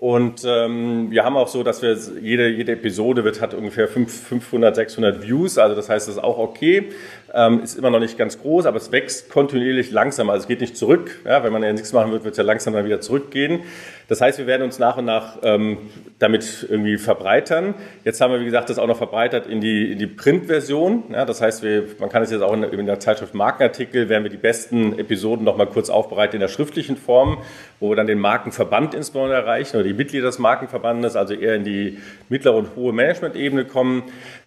Und ähm, wir haben auch so, dass wir jede, jede Episode wird, hat ungefähr 500, 600 Views. Also das heißt, das ist auch okay. Ähm, ist immer noch nicht ganz groß, aber es wächst kontinuierlich langsam. Also es geht nicht zurück. Ja, wenn man ja nichts machen wird, wird es ja langsam dann wieder zurückgehen. Das heißt, wir werden uns nach und nach ähm, damit irgendwie verbreitern. Jetzt haben wir, wie gesagt, das auch noch verbreitert in die, in die Printversion. Ja, das heißt, wir, man kann es jetzt auch in der, in der Zeitschrift Markenartikel, werden wir die besten Episoden nochmal kurz aufbereiten in der schriftlichen Form, wo wir dann den Markenverband insbesondere erreichen oder die Mitglieder des Markenverbandes, also eher in die mittlere und hohe Management-Ebene kommen.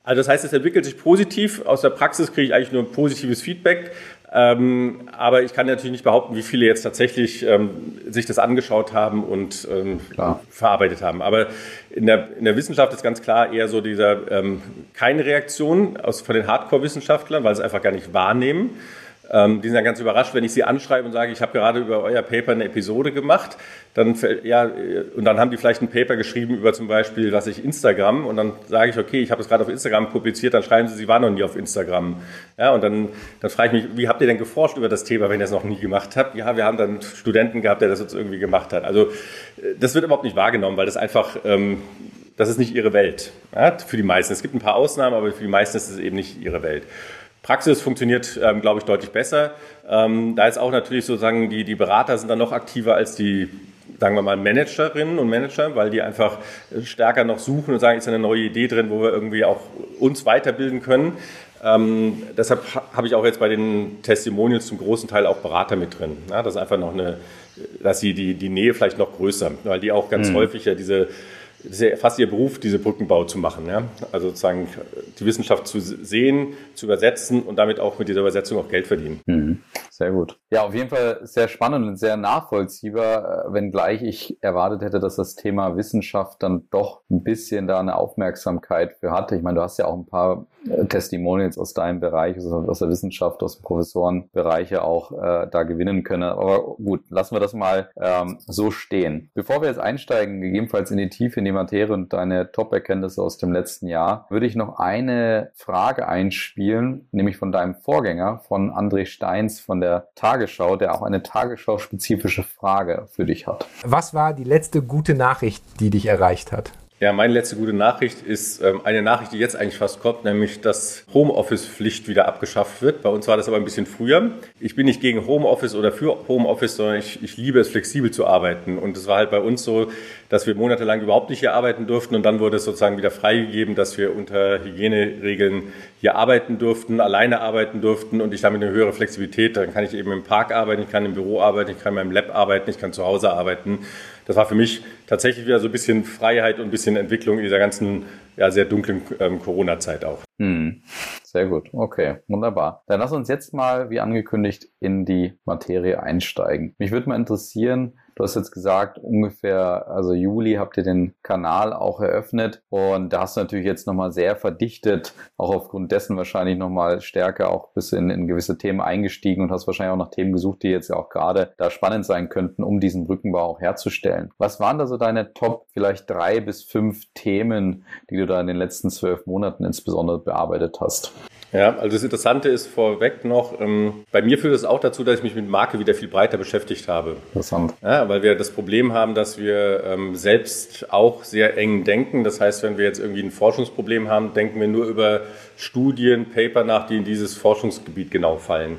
Also das heißt, es entwickelt sich positiv. Aus der Praxis kriege ich eigentlich nur positives Feedback. Ähm, aber ich kann natürlich nicht behaupten, wie viele jetzt tatsächlich ähm, sich das angeschaut haben und ähm, verarbeitet haben. Aber in der, in der Wissenschaft ist ganz klar eher so dieser ähm, keine Reaktion aus, von den Hardcore-Wissenschaftlern, weil sie es einfach gar nicht wahrnehmen. Ähm, die sind dann ganz überrascht, wenn ich sie anschreibe und sage, ich habe gerade über euer Paper eine Episode gemacht. Dann, ja, und dann haben die vielleicht ein Paper geschrieben über zum Beispiel, was ich Instagram. Und dann sage ich, okay, ich habe es gerade auf Instagram publiziert. Dann schreiben sie, sie waren noch nie auf Instagram. Ja, und dann, dann frage ich mich, wie habt ihr denn geforscht über das Thema, wenn ihr es noch nie gemacht habt? Ja, wir haben dann Studenten gehabt, der das jetzt irgendwie gemacht hat. Also das wird überhaupt nicht wahrgenommen, weil das einfach ähm, das ist nicht ihre Welt. Ja, für die meisten. Es gibt ein paar Ausnahmen, aber für die meisten ist es eben nicht ihre Welt. Praxis funktioniert, ähm, glaube ich, deutlich besser. Ähm, da ist auch natürlich sozusagen, die, die Berater sind dann noch aktiver als die, sagen wir mal, Managerinnen und Manager, weil die einfach stärker noch suchen und sagen, ist eine neue Idee drin, wo wir irgendwie auch uns weiterbilden können. Ähm, deshalb habe ich auch jetzt bei den Testimonials zum großen Teil auch Berater mit drin. Ja, das ist einfach noch eine, dass sie die, die Nähe vielleicht noch größer, weil die auch ganz mhm. häufig ja diese das ist ja fast ihr Beruf, diese Brückenbau zu machen. Ja? Also sozusagen die Wissenschaft zu sehen, zu übersetzen und damit auch mit dieser Übersetzung auch Geld verdienen. Mhm. Sehr gut. Ja, auf jeden Fall sehr spannend und sehr nachvollziehbar, äh, wenngleich ich erwartet hätte, dass das Thema Wissenschaft dann doch ein bisschen da eine Aufmerksamkeit für hatte. Ich meine, du hast ja auch ein paar äh, Testimonials aus deinem Bereich, also aus der Wissenschaft, aus dem Professorenbereich ja auch äh, da gewinnen können. Aber gut, lassen wir das mal ähm, so stehen. Bevor wir jetzt einsteigen, gegebenenfalls in die Tiefe, in die Materie und deine Top-Erkenntnisse aus dem letzten Jahr, würde ich noch eine Frage einspielen, nämlich von deinem Vorgänger, von André Steins von der Tagesschau, der auch eine Tagesschau-spezifische Frage für dich hat. Was war die letzte gute Nachricht, die dich erreicht hat? Ja, meine letzte gute Nachricht ist ähm, eine Nachricht, die jetzt eigentlich fast kommt, nämlich dass Homeoffice-Pflicht wieder abgeschafft wird. Bei uns war das aber ein bisschen früher. Ich bin nicht gegen Homeoffice oder für Homeoffice, sondern ich, ich liebe es, flexibel zu arbeiten. Und es war halt bei uns so, dass wir monatelang überhaupt nicht hier arbeiten durften und dann wurde es sozusagen wieder freigegeben, dass wir unter Hygieneregeln hier arbeiten durften, alleine arbeiten durften und ich damit eine höhere Flexibilität. Dann kann ich eben im Park arbeiten, ich kann im Büro arbeiten, ich kann in meinem Lab arbeiten, ich kann zu Hause arbeiten das war für mich tatsächlich wieder so ein bisschen Freiheit und ein bisschen Entwicklung in dieser ganzen ja, sehr dunklen ähm, Corona-Zeit auch. Hm. Sehr gut, okay, wunderbar. Dann lass uns jetzt mal, wie angekündigt, in die Materie einsteigen. Mich würde mal interessieren, Du hast jetzt gesagt, ungefähr, also Juli habt ihr den Kanal auch eröffnet und da hast du natürlich jetzt nochmal sehr verdichtet, auch aufgrund dessen wahrscheinlich nochmal stärker auch bis in, in gewisse Themen eingestiegen und hast wahrscheinlich auch nach Themen gesucht, die jetzt ja auch gerade da spannend sein könnten, um diesen Brückenbau auch herzustellen. Was waren da so deine Top vielleicht drei bis fünf Themen, die du da in den letzten zwölf Monaten insbesondere bearbeitet hast? Ja, also das Interessante ist vorweg noch, ähm, bei mir führt es auch dazu, dass ich mich mit Marke wieder viel breiter beschäftigt habe. Interessant. Ja, weil wir das Problem haben, dass wir ähm, selbst auch sehr eng denken. Das heißt, wenn wir jetzt irgendwie ein Forschungsproblem haben, denken wir nur über Studien, Paper nach, die in dieses Forschungsgebiet genau fallen.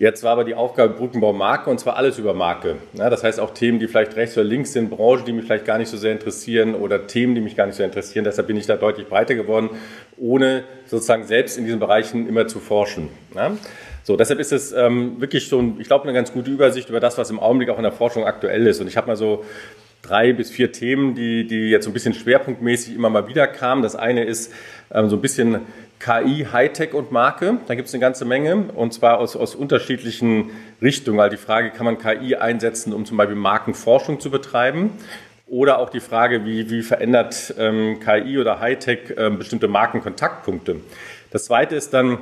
Jetzt war aber die Aufgabe Brückenbau Marke und zwar alles über Marke. Ja, das heißt auch Themen, die vielleicht rechts oder links sind, Branchen, die mich vielleicht gar nicht so sehr interessieren oder Themen, die mich gar nicht so interessieren. Deshalb bin ich da deutlich breiter geworden, ohne sozusagen selbst in diesen Bereichen immer zu forschen. Ja? So, deshalb ist es ähm, wirklich so, ein, ich glaube, eine ganz gute Übersicht über das, was im Augenblick auch in der Forschung aktuell ist. Und ich habe mal so drei bis vier Themen, die, die jetzt so ein bisschen schwerpunktmäßig immer mal wieder kamen. Das eine ist ähm, so ein bisschen KI, Hightech und Marke. Da gibt es eine ganze Menge und zwar aus, aus unterschiedlichen Richtungen. Also die Frage, kann man KI einsetzen, um zum Beispiel Markenforschung zu betreiben? Oder auch die Frage, wie, wie verändert ähm, KI oder Hightech ähm, bestimmte Markenkontaktpunkte? Das zweite ist dann,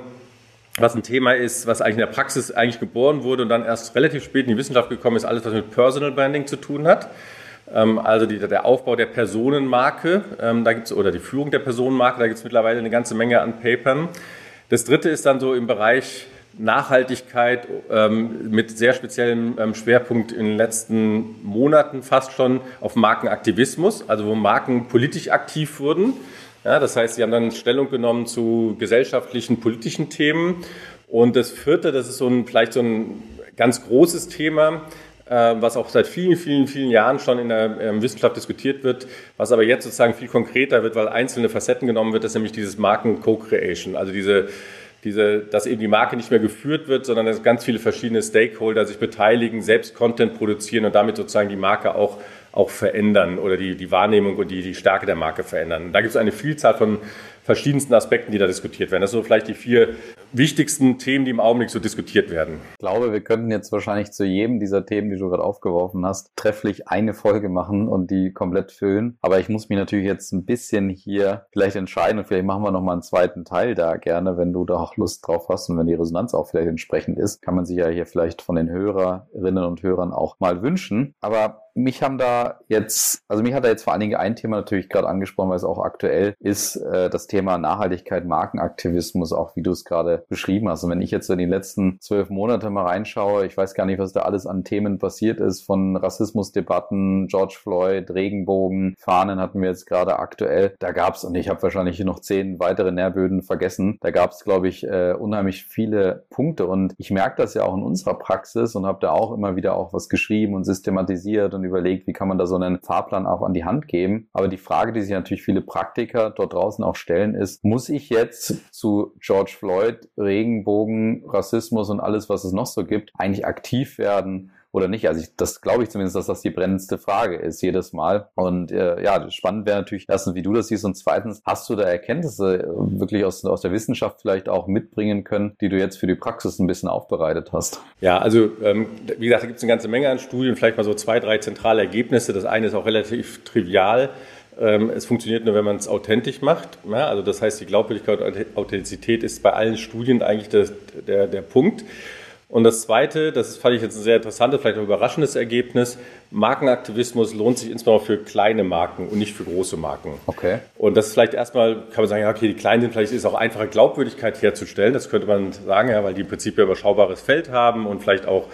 was ein Thema ist, was eigentlich in der Praxis eigentlich geboren wurde und dann erst relativ spät in die Wissenschaft gekommen ist, alles, was mit Personal Branding zu tun hat. Ähm, also die, der Aufbau der Personenmarke, ähm, da gibt's, oder die Führung der Personenmarke, da gibt es mittlerweile eine ganze Menge an Papern. Das dritte ist dann so im Bereich Nachhaltigkeit ähm, mit sehr speziellem ähm, Schwerpunkt in den letzten Monaten fast schon auf Markenaktivismus, also wo Marken politisch aktiv wurden. Ja, das heißt, sie haben dann Stellung genommen zu gesellschaftlichen, politischen Themen. Und das vierte, das ist so ein, vielleicht so ein ganz großes Thema, was auch seit vielen, vielen, vielen Jahren schon in der ähm, Wissenschaft diskutiert wird, was aber jetzt sozusagen viel konkreter wird, weil einzelne Facetten genommen wird, ist nämlich dieses Marken-Co-Creation, also diese diese, dass eben die Marke nicht mehr geführt wird, sondern dass ganz viele verschiedene Stakeholder sich beteiligen, selbst Content produzieren und damit sozusagen die Marke auch, auch verändern oder die, die Wahrnehmung und die, die Stärke der Marke verändern. Und da gibt es eine Vielzahl von verschiedensten Aspekten, die da diskutiert werden. Das sind so vielleicht die vier wichtigsten Themen, die im Augenblick so diskutiert werden. Ich glaube, wir könnten jetzt wahrscheinlich zu jedem dieser Themen, die du gerade aufgeworfen hast, trefflich eine Folge machen und die komplett füllen. Aber ich muss mich natürlich jetzt ein bisschen hier vielleicht entscheiden und vielleicht machen wir nochmal einen zweiten Teil da gerne, wenn du da auch Lust drauf hast und wenn die Resonanz auch vielleicht entsprechend ist, kann man sich ja hier vielleicht von den Hörerinnen und Hörern auch mal wünschen. Aber mich haben da jetzt, also mich hat da jetzt vor allen Dingen ein Thema natürlich gerade angesprochen, weil es auch aktuell ist, äh, das Thema Nachhaltigkeit, Markenaktivismus, auch wie du es gerade beschrieben hast. Und wenn ich jetzt in die letzten zwölf Monate mal reinschaue, ich weiß gar nicht, was da alles an Themen passiert ist, von Rassismusdebatten, George Floyd, Regenbogen, Fahnen hatten wir jetzt gerade aktuell. Da gab es, und ich habe wahrscheinlich noch zehn weitere Nährböden vergessen, da gab es, glaube ich, äh, unheimlich viele Punkte. Und ich merke das ja auch in unserer Praxis und habe da auch immer wieder auch was geschrieben und systematisiert und überlegt, wie kann man da so einen Fahrplan auch an die Hand geben. Aber die Frage, die sich natürlich viele Praktiker dort draußen auch stellen, ist, muss ich jetzt zu George Floyd, Regenbogen, Rassismus und alles, was es noch so gibt, eigentlich aktiv werden? Oder nicht. Also ich, das glaube ich zumindest, dass das die brennendste Frage ist jedes Mal. Und äh, ja, spannend wäre natürlich erstens, wie du das siehst und zweitens, hast du da Erkenntnisse äh, wirklich aus, aus der Wissenschaft vielleicht auch mitbringen können, die du jetzt für die Praxis ein bisschen aufbereitet hast? Ja, also ähm, wie gesagt, da gibt es eine ganze Menge an Studien, vielleicht mal so zwei, drei zentrale Ergebnisse. Das eine ist auch relativ trivial. Ähm, es funktioniert nur, wenn man es authentisch macht. Ja, also das heißt, die Glaubwürdigkeit und Authentizität ist bei allen Studien eigentlich der, der, der Punkt. Und das Zweite, das fand ich jetzt ein sehr interessantes, vielleicht auch überraschendes Ergebnis, Markenaktivismus lohnt sich insbesondere für kleine Marken und nicht für große Marken. Okay. Und das ist vielleicht erstmal, kann man sagen, ja, okay, die kleinen sind, vielleicht ist auch einfache Glaubwürdigkeit herzustellen, das könnte man sagen, ja, weil die im Prinzip ja überschaubares Feld haben und vielleicht auch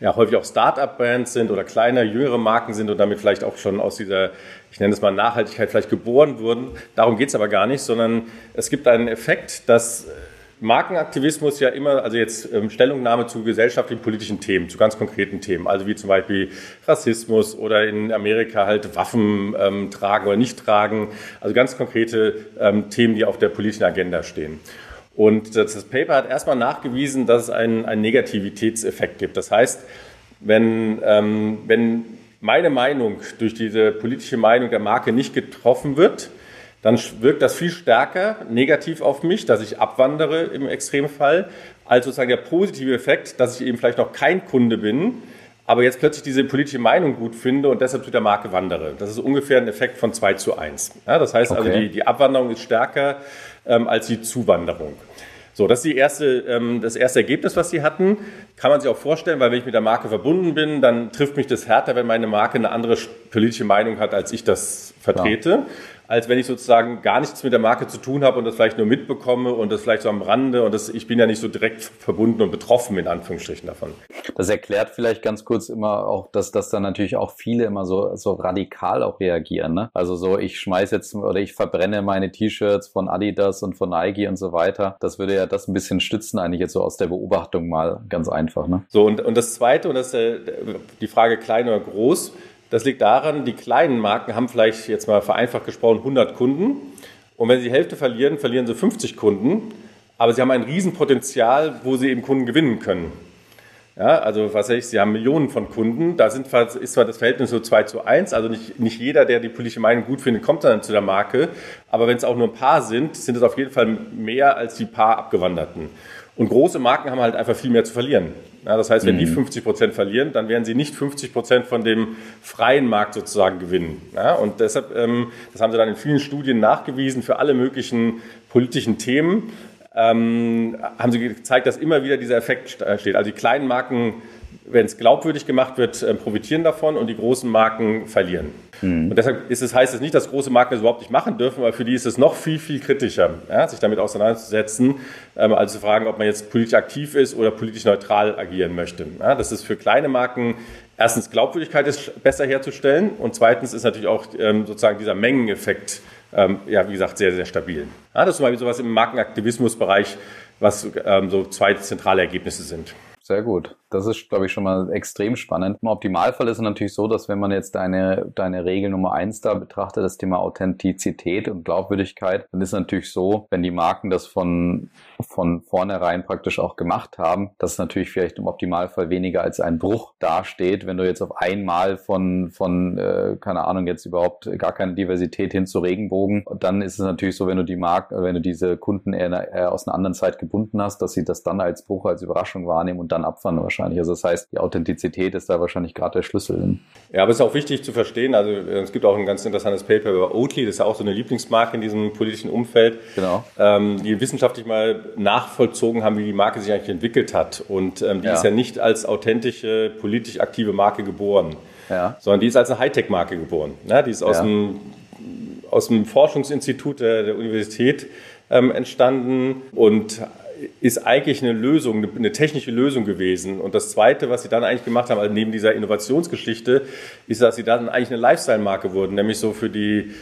ja, häufig auch Start-up-Brands sind oder kleine, jüngere Marken sind und damit vielleicht auch schon aus dieser, ich nenne es mal Nachhaltigkeit, vielleicht geboren wurden. Darum geht es aber gar nicht, sondern es gibt einen Effekt, dass Markenaktivismus ja immer, also jetzt ähm, Stellungnahme zu gesellschaftlichen, politischen Themen, zu ganz konkreten Themen, also wie zum Beispiel Rassismus oder in Amerika halt Waffen ähm, tragen oder nicht tragen, also ganz konkrete ähm, Themen, die auf der politischen Agenda stehen. Und das, das Paper hat erstmal nachgewiesen, dass es einen, einen Negativitätseffekt gibt. Das heißt, wenn, ähm, wenn meine Meinung durch diese politische Meinung der Marke nicht getroffen wird, dann wirkt das viel stärker negativ auf mich, dass ich abwandere im Extremfall, als sozusagen der positive Effekt, dass ich eben vielleicht noch kein Kunde bin, aber jetzt plötzlich diese politische Meinung gut finde und deshalb zu der Marke wandere. Das ist ungefähr ein Effekt von 2 zu 1. Ja, das heißt also, okay. also, die, die Abwanderung ist stärker ähm, als die Zuwanderung. So, das ist die erste, ähm, das erste Ergebnis, was sie hatten. Kann man sich auch vorstellen, weil wenn ich mit der Marke verbunden bin, dann trifft mich das härter, wenn meine Marke eine andere politische Meinung hat, als ich das vertrete. Ja. Als wenn ich sozusagen gar nichts mit der Marke zu tun habe und das vielleicht nur mitbekomme und das vielleicht so am Rande und das, ich bin ja nicht so direkt verbunden und betroffen in Anführungsstrichen davon. Das erklärt vielleicht ganz kurz immer auch, dass, dass dann natürlich auch viele immer so, so radikal auch reagieren. Ne? Also so, ich schmeiß jetzt oder ich verbrenne meine T-Shirts von Adidas und von Nike und so weiter. Das würde ja das ein bisschen stützen, eigentlich jetzt so aus der Beobachtung mal ganz einfach. Ne? So, und, und das Zweite, und das ist äh, die Frage klein oder groß, das liegt daran, die kleinen Marken haben vielleicht jetzt mal vereinfacht gesprochen 100 Kunden. Und wenn sie die Hälfte verlieren, verlieren sie 50 Kunden. Aber sie haben ein Riesenpotenzial, wo sie eben Kunden gewinnen können. Ja, also was weiß ich, sie haben Millionen von Kunden. Da sind, ist zwar das Verhältnis so 2 zu 1, also nicht, nicht jeder, der die politische Meinung gut findet, kommt dann zu der Marke. Aber wenn es auch nur ein paar sind, sind es auf jeden Fall mehr als die paar Abgewanderten. Und große Marken haben halt einfach viel mehr zu verlieren. Ja, das heißt, wenn mhm. die 50 Prozent verlieren, dann werden sie nicht 50 Prozent von dem freien Markt sozusagen gewinnen. Ja, und deshalb, ähm, das haben sie dann in vielen Studien nachgewiesen für alle möglichen politischen Themen, ähm, haben sie gezeigt, dass immer wieder dieser Effekt steht. Also die kleinen Marken wenn es glaubwürdig gemacht wird, äh, profitieren davon und die großen Marken verlieren. Mhm. Und deshalb ist es, heißt es nicht, dass große Marken das überhaupt nicht machen dürfen, weil für die ist es noch viel, viel kritischer, ja, sich damit auseinanderzusetzen, ähm, also zu fragen, ob man jetzt politisch aktiv ist oder politisch neutral agieren möchte. Ja, das ist für kleine Marken erstens Glaubwürdigkeit ist besser herzustellen und zweitens ist natürlich auch ähm, sozusagen dieser Mengeneffekt, ähm, ja, wie gesagt, sehr, sehr stabil. Ja, das ist mal sowas im Markenaktivismusbereich, was ähm, so zwei zentrale Ergebnisse sind. Sehr gut. Das ist, glaube ich, schon mal extrem spannend. Im Optimalfall ist es natürlich so, dass wenn man jetzt deine, deine Regel Nummer eins da betrachtet, das Thema Authentizität und Glaubwürdigkeit, dann ist es natürlich so, wenn die Marken das von, von vornherein praktisch auch gemacht haben, dass es natürlich vielleicht im Optimalfall weniger als ein Bruch dasteht, wenn du jetzt auf einmal von, von äh, keine Ahnung, jetzt überhaupt gar keine Diversität hin zu Regenbogen, dann ist es natürlich so, wenn du die Marken, wenn du diese Kunden eher, eher aus einer anderen Zeit gebunden hast, dass sie das dann als Bruch, als Überraschung wahrnehmen und dann abfahren wahrscheinlich. Also das heißt, die Authentizität ist da wahrscheinlich gerade der Schlüssel. Ja, aber es ist auch wichtig zu verstehen. Also äh, es gibt auch ein ganz interessantes Paper über Oatly, das ist ja auch so eine Lieblingsmarke in diesem politischen Umfeld, genau. ähm, die wissenschaftlich mal nachvollzogen haben, wie die Marke sich eigentlich entwickelt hat. Und ähm, die ja. ist ja nicht als authentische, politisch aktive Marke geboren, ja. sondern die ist als eine Hightech-Marke geboren. Ja, die ist aus, ja. dem, aus dem Forschungsinstitut der, der Universität ähm, entstanden und ist eigentlich eine Lösung, eine technische Lösung gewesen. Und das Zweite, was sie dann eigentlich gemacht haben, also neben dieser Innovationsgeschichte, ist, dass sie dann eigentlich eine Lifestyle-Marke wurden, nämlich so für die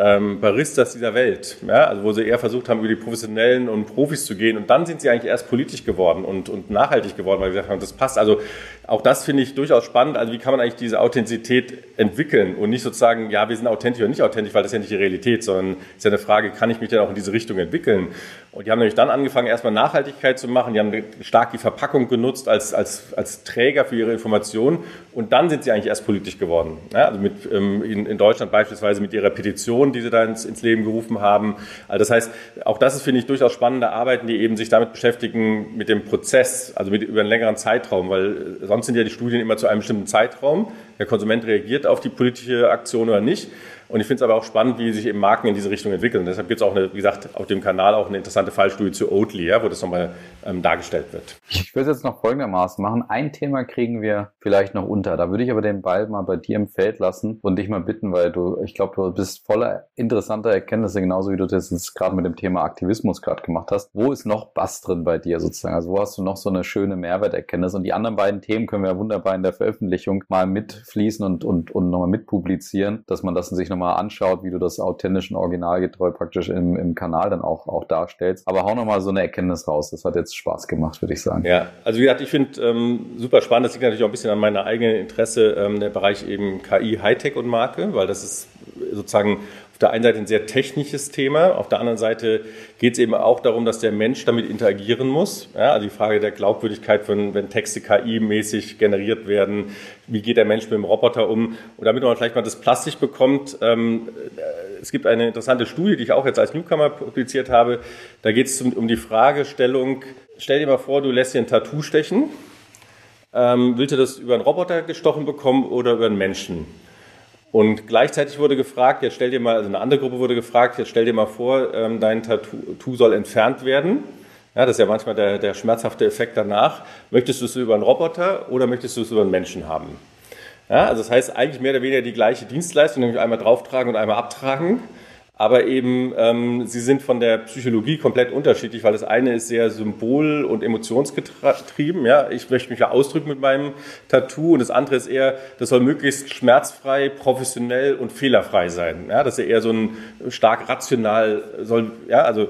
ähm, Baristas dieser Welt, ja, also wo sie eher versucht haben, über die Professionellen und Profis zu gehen. Und dann sind sie eigentlich erst politisch geworden und, und nachhaltig geworden, weil sie gesagt haben, das passt. Also auch das finde ich durchaus spannend. Also wie kann man eigentlich diese Authentizität entwickeln und nicht sozusagen, ja, wir sind authentisch oder nicht authentisch, weil das ist ja nicht die Realität, sondern es ist ja eine Frage, kann ich mich denn auch in diese Richtung entwickeln? Und die haben nämlich dann angefangen, erstmal Nachhaltigkeit zu machen. Die haben stark die Verpackung genutzt als, als, als Träger für ihre Informationen. Und dann sind sie eigentlich erst politisch geworden. Ja, also mit, ähm, in, in, Deutschland beispielsweise mit ihrer Petition, die sie da ins, ins Leben gerufen haben. Also das heißt, auch das ist, finde ich, durchaus spannende Arbeiten, die eben sich damit beschäftigen, mit dem Prozess, also mit, über einen längeren Zeitraum, weil sonst sonst sind ja die Studien immer zu einem bestimmten Zeitraum. Der Konsument reagiert auf die politische Aktion oder nicht. Und ich finde es aber auch spannend, wie sich eben Marken in diese Richtung entwickeln. Und deshalb gibt es auch, eine, wie gesagt, auf dem Kanal auch eine interessante Fallstudie zu Oatly, ja, wo das nochmal ähm, dargestellt wird. Ich würde es jetzt noch folgendermaßen machen. Ein Thema kriegen wir vielleicht noch unter. Da würde ich aber den Ball mal bei dir im Feld lassen und dich mal bitten, weil du, ich glaube, du bist voller interessanter Erkenntnisse, genauso wie du das jetzt gerade mit dem Thema Aktivismus gerade gemacht hast. Wo ist noch Bass drin bei dir sozusagen? Also wo hast du noch so eine schöne Mehrwerterkenntnis? Und die anderen beiden Themen können wir ja wunderbar in der Veröffentlichung mal mitfließen und, und, und nochmal mitpublizieren, dass man das sich nochmal anschaut, wie du das authentisch und originalgetreu praktisch im, im Kanal dann auch, auch darstellst. Aber hau nochmal so eine Erkenntnis raus. Das hat jetzt Spaß gemacht, würde ich sagen. Ja, also wie gesagt, ich finde ähm, super spannend. Das liegt natürlich auch ein bisschen an meiner eigenen Interesse, ähm, der Bereich eben KI, Hightech und Marke, weil das ist sozusagen auf der einen Seite ein sehr technisches Thema, auf der anderen Seite geht es eben auch darum, dass der Mensch damit interagieren muss. Ja, also die Frage der Glaubwürdigkeit von, wenn Texte KI-mäßig generiert werden, wie geht der Mensch mit dem Roboter um? Und damit man vielleicht mal das plastisch bekommt, ähm, äh, es gibt eine interessante Studie, die ich auch jetzt als Newcomer publiziert habe. Da geht es um, um die Fragestellung, stell dir mal vor, du lässt dir ein Tattoo stechen. Ähm, willst du das über einen Roboter gestochen bekommen oder über einen Menschen? Und gleichzeitig wurde gefragt, jetzt stell dir mal, also eine andere Gruppe wurde gefragt, jetzt stell dir mal vor, ähm, dein Tattoo soll entfernt werden. Ja, das ist ja manchmal der, der schmerzhafte Effekt danach. Möchtest du es über einen Roboter oder möchtest du es über einen Menschen haben? Ja, also das heißt eigentlich mehr oder weniger die gleiche Dienstleistung, nämlich einmal drauftragen und einmal abtragen. Aber eben ähm, sie sind von der Psychologie komplett unterschiedlich, weil das eine ist sehr symbol- und emotionsgetrieben. Ja, ich möchte mich ja ausdrücken mit meinem Tattoo und das andere ist eher, das soll möglichst schmerzfrei, professionell und fehlerfrei sein. Ja, das ist ja eher so ein stark rational soll, ja, also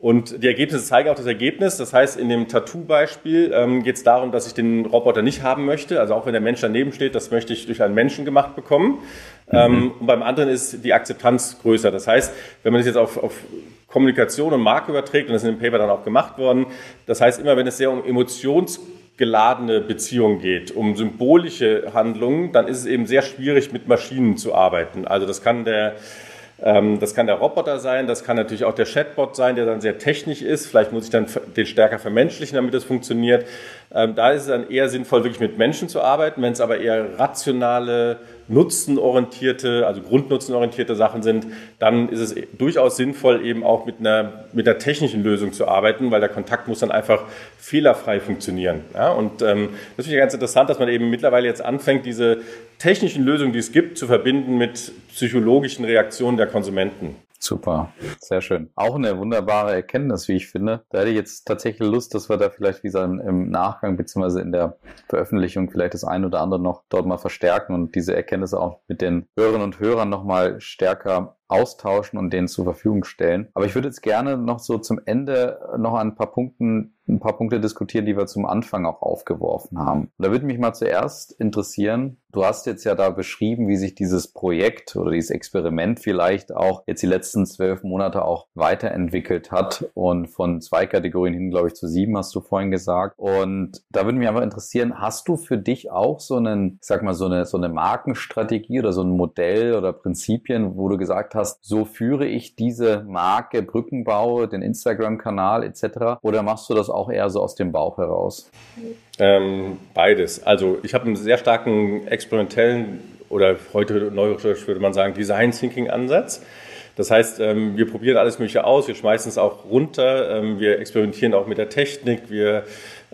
und die Ergebnisse zeigen auch das Ergebnis. Das heißt, in dem Tattoo-Beispiel ähm, geht es darum, dass ich den Roboter nicht haben möchte. Also auch wenn der Mensch daneben steht, das möchte ich durch einen Menschen gemacht bekommen. Mhm. Ähm, und beim anderen ist die Akzeptanz größer. Das heißt, wenn man das jetzt auf, auf Kommunikation und Marke überträgt, und das ist in dem Paper dann auch gemacht worden, das heißt, immer wenn es sehr um emotionsgeladene Beziehungen geht, um symbolische Handlungen, dann ist es eben sehr schwierig, mit Maschinen zu arbeiten. Also das kann der ähm, das kann der Roboter sein, das kann natürlich auch der Chatbot sein, der dann sehr technisch ist. Vielleicht muss ich dann den stärker vermenschlichen, damit das funktioniert. Ähm, da ist es dann eher sinnvoll, wirklich mit Menschen zu arbeiten. Wenn es aber eher rationale, nutzenorientierte, also grundnutzenorientierte Sachen sind, dann ist es durchaus sinnvoll, eben auch mit einer, mit einer technischen Lösung zu arbeiten, weil der Kontakt muss dann einfach fehlerfrei funktionieren. Ja, und ähm, das finde ich ganz interessant, dass man eben mittlerweile jetzt anfängt, diese technischen Lösungen, die es gibt, zu verbinden mit psychologischen Reaktionen der Konsumenten. Super, sehr schön. Auch eine wunderbare Erkenntnis, wie ich finde. Da hätte ich jetzt tatsächlich Lust, dass wir da vielleicht wie gesagt im Nachgang beziehungsweise in der Veröffentlichung vielleicht das ein oder andere noch dort mal verstärken und diese Erkenntnisse auch mit den Hörerinnen und Hörern nochmal stärker austauschen und denen zur Verfügung stellen. Aber ich würde jetzt gerne noch so zum Ende noch ein paar Punkten ein paar Punkte diskutieren, die wir zum Anfang auch aufgeworfen haben. Und da würde mich mal zuerst interessieren, du hast jetzt ja da beschrieben, wie sich dieses Projekt oder dieses Experiment vielleicht auch jetzt die letzten zwölf Monate auch weiterentwickelt hat und von zwei Kategorien hin, glaube ich, zu sieben hast du vorhin gesagt. Und da würde mich einfach interessieren, hast du für dich auch so einen, ich sag mal, so eine, so eine Markenstrategie oder so ein Modell oder Prinzipien, wo du gesagt hast, so führe ich diese Marke Brückenbau, den Instagram-Kanal etc. Oder machst du das auch eher so aus dem Bauch heraus? Ähm, beides. Also ich habe einen sehr starken experimentellen oder heute neurosch würde man sagen Design Thinking Ansatz. Das heißt, ähm, wir probieren alles Mögliche aus, wir schmeißen es auch runter, ähm, wir experimentieren auch mit der Technik, wir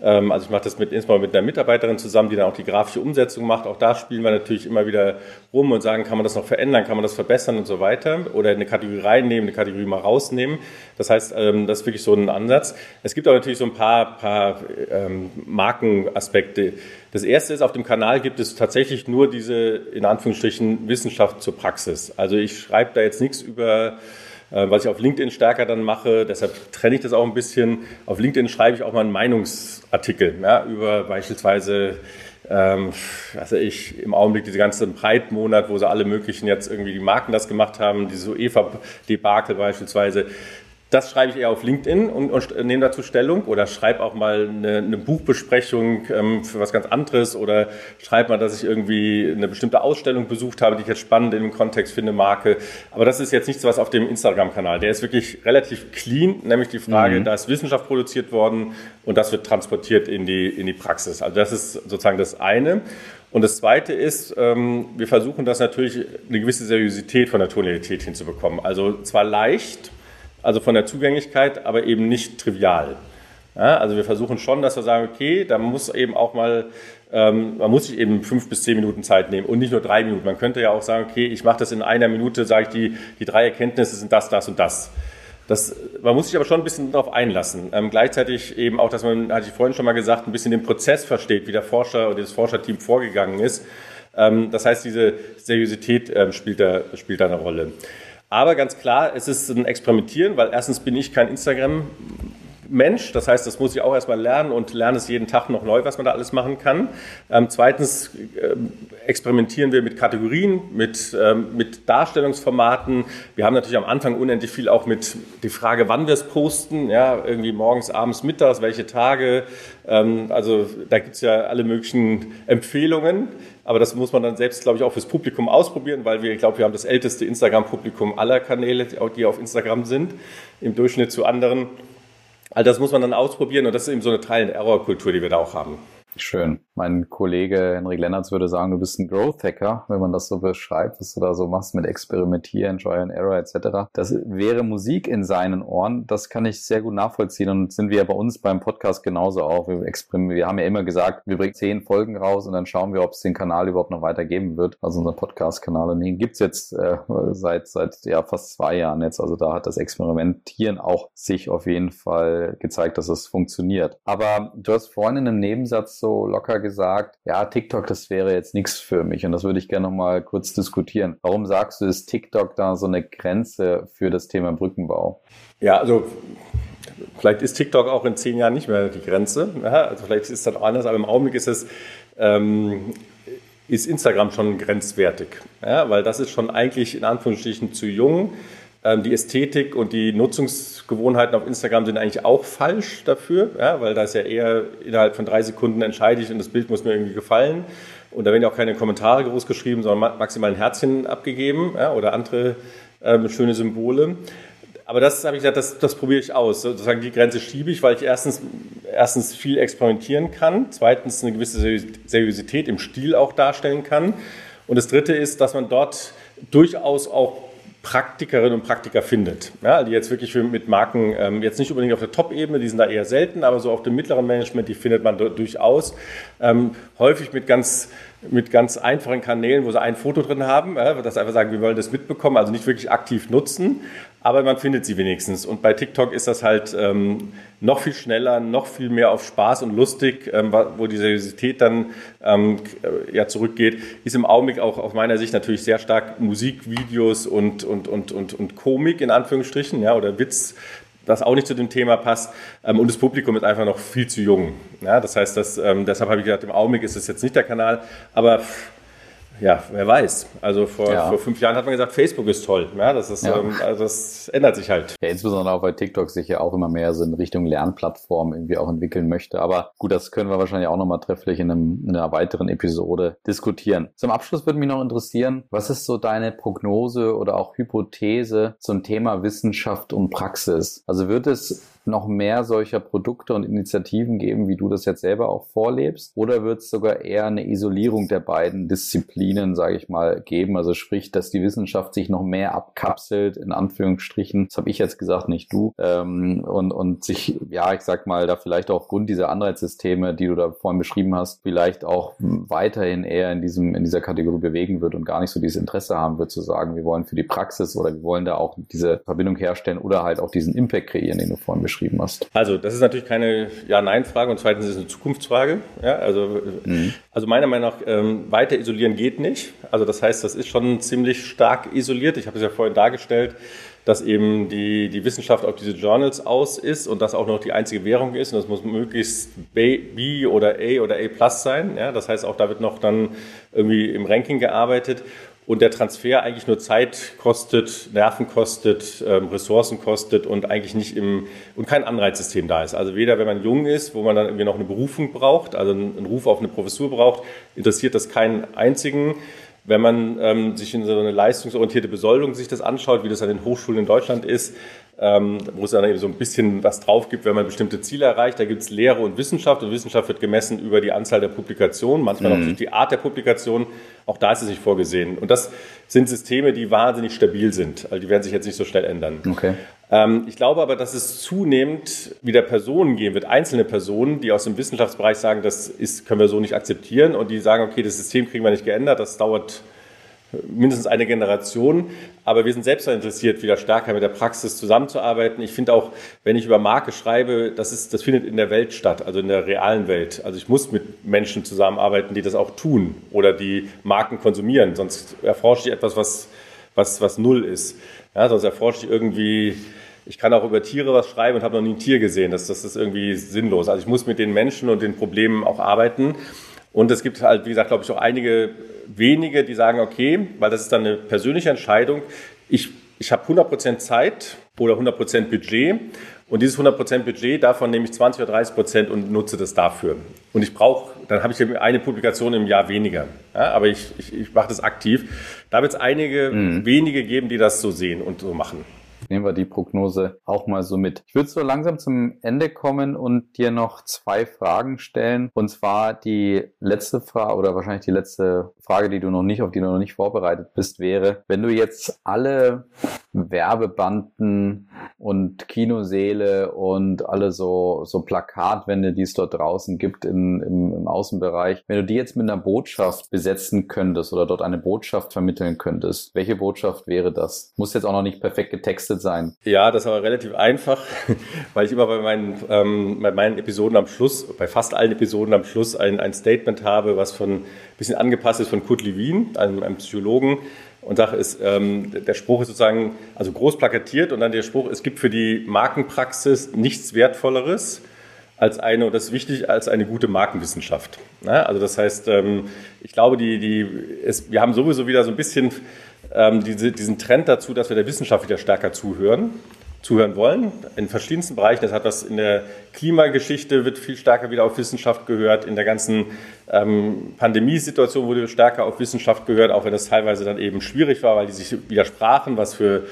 also ich mache das mit, insbesondere mit einer Mitarbeiterin zusammen, die dann auch die grafische Umsetzung macht. Auch da spielen wir natürlich immer wieder rum und sagen, kann man das noch verändern, kann man das verbessern und so weiter. Oder eine Kategorie reinnehmen, eine Kategorie mal rausnehmen. Das heißt, ähm, das ist wirklich so ein Ansatz. Es gibt auch natürlich so ein paar, paar ähm, Markenaspekte. Das erste ist, auf dem Kanal gibt es tatsächlich nur diese, in Anführungsstrichen, Wissenschaft zur Praxis. Also ich schreibe da jetzt nichts über was ich auf LinkedIn stärker dann mache. Deshalb trenne ich das auch ein bisschen. Auf LinkedIn schreibe ich auch mal einen Meinungsartikel ja, über beispielsweise ähm, also ich im Augenblick diese ganze Breitmonat, wo sie alle möglichen jetzt irgendwie die Marken das gemacht haben, diese EVA-Debakel beispielsweise, das schreibe ich eher auf LinkedIn und, und nehme dazu Stellung oder schreibe auch mal eine, eine Buchbesprechung ähm, für was ganz anderes oder schreibe mal, dass ich irgendwie eine bestimmte Ausstellung besucht habe, die ich jetzt spannend in dem Kontext finde, Marke. Aber das ist jetzt nichts, was auf dem Instagram-Kanal. Der ist wirklich relativ clean, nämlich die Frage, mhm. da ist Wissenschaft produziert worden und das wird transportiert in die, in die Praxis. Also das ist sozusagen das eine. Und das Zweite ist, ähm, wir versuchen das natürlich eine gewisse Seriosität von der Tonalität hinzubekommen. Also zwar leicht, also von der Zugänglichkeit, aber eben nicht trivial. Ja, also wir versuchen schon, dass wir sagen, okay, da muss eben auch mal, ähm, man muss sich eben fünf bis zehn Minuten Zeit nehmen und nicht nur drei Minuten. Man könnte ja auch sagen, okay, ich mache das in einer Minute, sage ich, die, die drei Erkenntnisse sind das, das und das. Das, man muss sich aber schon ein bisschen darauf einlassen. Ähm, gleichzeitig eben auch, dass man, hatte ich vorhin schon mal gesagt, ein bisschen den Prozess versteht, wie der Forscher oder das Forscherteam vorgegangen ist. Ähm, das heißt, diese Seriosität ähm, spielt, da, spielt da eine Rolle. Aber ganz klar, es ist ein Experimentieren, weil erstens bin ich kein Instagram Mensch. Das heißt, das muss ich auch erstmal lernen und lerne es jeden Tag noch neu, was man da alles machen kann. Ähm, zweitens äh, experimentieren wir mit Kategorien, mit, ähm, mit Darstellungsformaten. Wir haben natürlich am Anfang unendlich viel auch mit die Frage, wann wir es posten. Ja, irgendwie morgens, abends, mittags, welche Tage. Ähm, also da gibt es ja alle möglichen Empfehlungen. Aber das muss man dann selbst, glaube ich, auch fürs Publikum ausprobieren, weil wir, ich glaube, wir haben das älteste Instagram-Publikum aller Kanäle, die auf Instagram sind, im Durchschnitt zu anderen. All das muss man dann ausprobieren und das ist eben so eine Trial-and-Error-Kultur, die wir da auch haben. Schön. Mein Kollege Henrik Lennartz würde sagen, du bist ein Growth Hacker, wenn man das so beschreibt, was du da so machst mit Experimentieren, Trial and Error etc. Das wäre Musik in seinen Ohren. Das kann ich sehr gut nachvollziehen und sind wir bei uns beim Podcast genauso auch. Wir, wir haben ja immer gesagt, wir bringen zehn Folgen raus und dann schauen wir, ob es den Kanal überhaupt noch weitergeben wird, also unser Podcast-Kanal. Und den gibt's jetzt äh, seit seit ja fast zwei Jahren jetzt. Also da hat das Experimentieren auch sich auf jeden Fall gezeigt, dass es funktioniert. Aber du hast vorhin in einem Nebensatz so locker gesagt, ja, TikTok, das wäre jetzt nichts für mich. Und das würde ich gerne nochmal kurz diskutieren. Warum sagst du, ist TikTok da so eine Grenze für das Thema Brückenbau? Ja, also vielleicht ist TikTok auch in zehn Jahren nicht mehr die Grenze. Ja, also vielleicht ist es dann anders, aber im Augenblick ist es ähm, ist Instagram schon grenzwertig, ja, weil das ist schon eigentlich in Anführungsstrichen zu jung. Ähm, die Ästhetik und die Nutzungsgewohnheiten auf Instagram sind eigentlich auch falsch dafür, ja, weil da ist ja eher innerhalb von drei Sekunden entscheide ich und das Bild muss mir irgendwie gefallen. Und da werden ja auch keine Kommentare groß geschrieben, sondern maximal ein Herzchen abgegeben ja, oder andere ähm, schöne Symbole. Aber das habe ich gesagt, das, das probiere ich aus. Sozusagen die Grenze schiebe ich, weil ich erstens, erstens viel experimentieren kann, zweitens eine gewisse Seriosität im Stil auch darstellen kann. Und das dritte ist, dass man dort durchaus auch Praktikerinnen und Praktiker findet, ja, die jetzt wirklich mit Marken, ähm, jetzt nicht unbedingt auf der Top-Ebene, die sind da eher selten, aber so auf dem mittleren Management, die findet man durchaus. Ähm, häufig mit ganz mit ganz einfachen Kanälen, wo sie ein Foto drin haben, äh, das einfach sagen, wir wollen das mitbekommen, also nicht wirklich aktiv nutzen, aber man findet sie wenigstens. Und bei TikTok ist das halt ähm, noch viel schneller, noch viel mehr auf Spaß und lustig, ähm, wo die Seriosität dann ähm, ja zurückgeht, ist im Augenblick auch aus meiner Sicht natürlich sehr stark Musik, Videos und, und, und, und, und Komik in Anführungsstrichen, ja, oder Witz das auch nicht zu dem Thema passt. Ähm, und das Publikum ist einfach noch viel zu jung. Ja, das heißt, dass, ähm, deshalb habe ich gesagt, im Augenblick ist es jetzt nicht der Kanal, aber ja, wer weiß. Also vor, ja. vor fünf Jahren hat man gesagt, Facebook ist toll. Ja, das, ist, ja. ähm, also das ändert sich halt. Ja, insbesondere auch, weil TikTok sich ja auch immer mehr so in Richtung Lernplattform irgendwie auch entwickeln möchte. Aber gut, das können wir wahrscheinlich auch nochmal trefflich in, einem, in einer weiteren Episode diskutieren. Zum Abschluss würde mich noch interessieren, was ist so deine Prognose oder auch Hypothese zum Thema Wissenschaft und Praxis? Also wird es noch mehr solcher Produkte und Initiativen geben, wie du das jetzt selber auch vorlebst? Oder wird es sogar eher eine Isolierung der beiden Disziplinen, sage ich mal, geben? Also sprich, dass die Wissenschaft sich noch mehr abkapselt, in Anführungsstrichen. Das habe ich jetzt gesagt, nicht du. Ähm, und, und sich, ja, ich sag mal, da vielleicht auch aufgrund dieser Anreizsysteme, die du da vorhin beschrieben hast, vielleicht auch weiterhin eher in diesem, in dieser Kategorie bewegen wird und gar nicht so dieses Interesse haben wird, zu sagen, wir wollen für die Praxis oder wir wollen da auch diese Verbindung herstellen oder halt auch diesen Impact kreieren, den du vorhin beschrieben beschrieben hast? Also, das ist natürlich keine Ja-Nein-Frage und zweitens ist es eine Zukunftsfrage. Ja, also, mhm. also meiner Meinung nach, ähm, weiter isolieren geht nicht. Also das heißt, das ist schon ziemlich stark isoliert. Ich habe es ja vorhin dargestellt, dass eben die, die Wissenschaft auf diese Journals aus ist und das auch noch die einzige Währung ist und das muss möglichst B, B oder A oder A Plus sein. Ja, das heißt, auch da wird noch dann irgendwie im Ranking gearbeitet und der Transfer eigentlich nur Zeit kostet, Nerven kostet, ähm, Ressourcen kostet und eigentlich nicht im und kein Anreizsystem da ist. Also weder wenn man jung ist, wo man dann irgendwie noch eine Berufung braucht, also einen Ruf auf eine Professur braucht, interessiert das keinen einzigen. Wenn man ähm, sich in so eine leistungsorientierte Besoldung sich das anschaut, wie das an den Hochschulen in Deutschland ist, ähm, wo es dann eben so ein bisschen was drauf gibt, wenn man bestimmte Ziele erreicht. Da gibt es Lehre und Wissenschaft und Wissenschaft wird gemessen über die Anzahl der Publikationen, manchmal mhm. auch durch die Art der Publikation. Auch da ist es nicht vorgesehen. Und das sind Systeme, die wahnsinnig stabil sind. Also die werden sich jetzt nicht so schnell ändern. Okay. Ähm, ich glaube aber, dass es zunehmend wieder Personen geben wird, einzelne Personen, die aus dem Wissenschaftsbereich sagen, das ist, können wir so nicht akzeptieren und die sagen, okay, das System kriegen wir nicht geändert, das dauert mindestens eine Generation. Aber wir sind selbst interessiert, wieder stärker mit der Praxis zusammenzuarbeiten. Ich finde auch, wenn ich über Marke schreibe, das, ist, das findet in der Welt statt, also in der realen Welt. Also ich muss mit Menschen zusammenarbeiten, die das auch tun oder die Marken konsumieren. Sonst erforsche ich etwas, was, was, was null ist. Ja, sonst erforsche ich irgendwie ich kann auch über Tiere was schreiben und habe noch nie ein Tier gesehen. Das, das ist irgendwie sinnlos. Also ich muss mit den Menschen und den Problemen auch arbeiten. Und es gibt halt, wie gesagt, glaube ich, auch einige wenige, die sagen, okay, weil das ist dann eine persönliche Entscheidung, ich, ich habe 100% Zeit oder 100% Budget und dieses 100% Budget, davon nehme ich 20 oder 30% und nutze das dafür. Und ich brauche, dann habe ich eine Publikation im Jahr weniger. Ja, aber ich, ich, ich mache das aktiv. Da wird es einige mhm. wenige geben, die das so sehen und so machen. Nehmen wir die Prognose auch mal so mit. Ich würde so langsam zum Ende kommen und dir noch zwei Fragen stellen. Und zwar die letzte Frage oder wahrscheinlich die letzte Frage, die du noch nicht, auf die du noch nicht vorbereitet bist, wäre, wenn du jetzt alle Werbebanden und Kinoseele und alle so, so Plakatwände, die es dort draußen gibt in, im, im Außenbereich, wenn du die jetzt mit einer Botschaft besetzen könntest oder dort eine Botschaft vermitteln könntest, welche Botschaft wäre das? Muss jetzt auch noch nicht perfekt getextet sein. Ja, das ist aber relativ einfach, weil ich immer bei meinen, ähm, bei meinen Episoden am Schluss, bei fast allen Episoden am Schluss ein, ein Statement habe, was von ein bisschen angepasst ist von Kurt Lewin, einem, einem Psychologen, und Sache ist, ähm, der Spruch ist sozusagen, also groß plakatiert und dann der Spruch, es gibt für die Markenpraxis nichts Wertvolleres als eine, und das ist wichtig, als eine gute Markenwissenschaft. Ne? Also das heißt, ähm, ich glaube, die, die, es, wir haben sowieso wieder so ein bisschen ähm, diese, diesen Trend dazu, dass wir der Wissenschaft wieder stärker zuhören zuhören wollen, in verschiedensten Bereichen. Das hat was in der Klimageschichte, wird viel stärker wieder auf Wissenschaft gehört. In der ganzen ähm, Pandemiesituation wurde stärker auf Wissenschaft gehört, auch wenn das teilweise dann eben schwierig war, weil die sich widersprachen, was für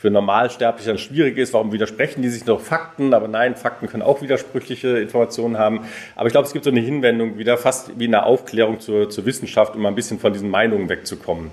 für Normalsterbliche dann schwierig ist. Warum widersprechen die sich noch Fakten? Aber nein, Fakten können auch widersprüchliche Informationen haben. Aber ich glaube, es gibt so eine Hinwendung wieder, fast wie eine Aufklärung zur, zur Wissenschaft, um ein bisschen von diesen Meinungen wegzukommen.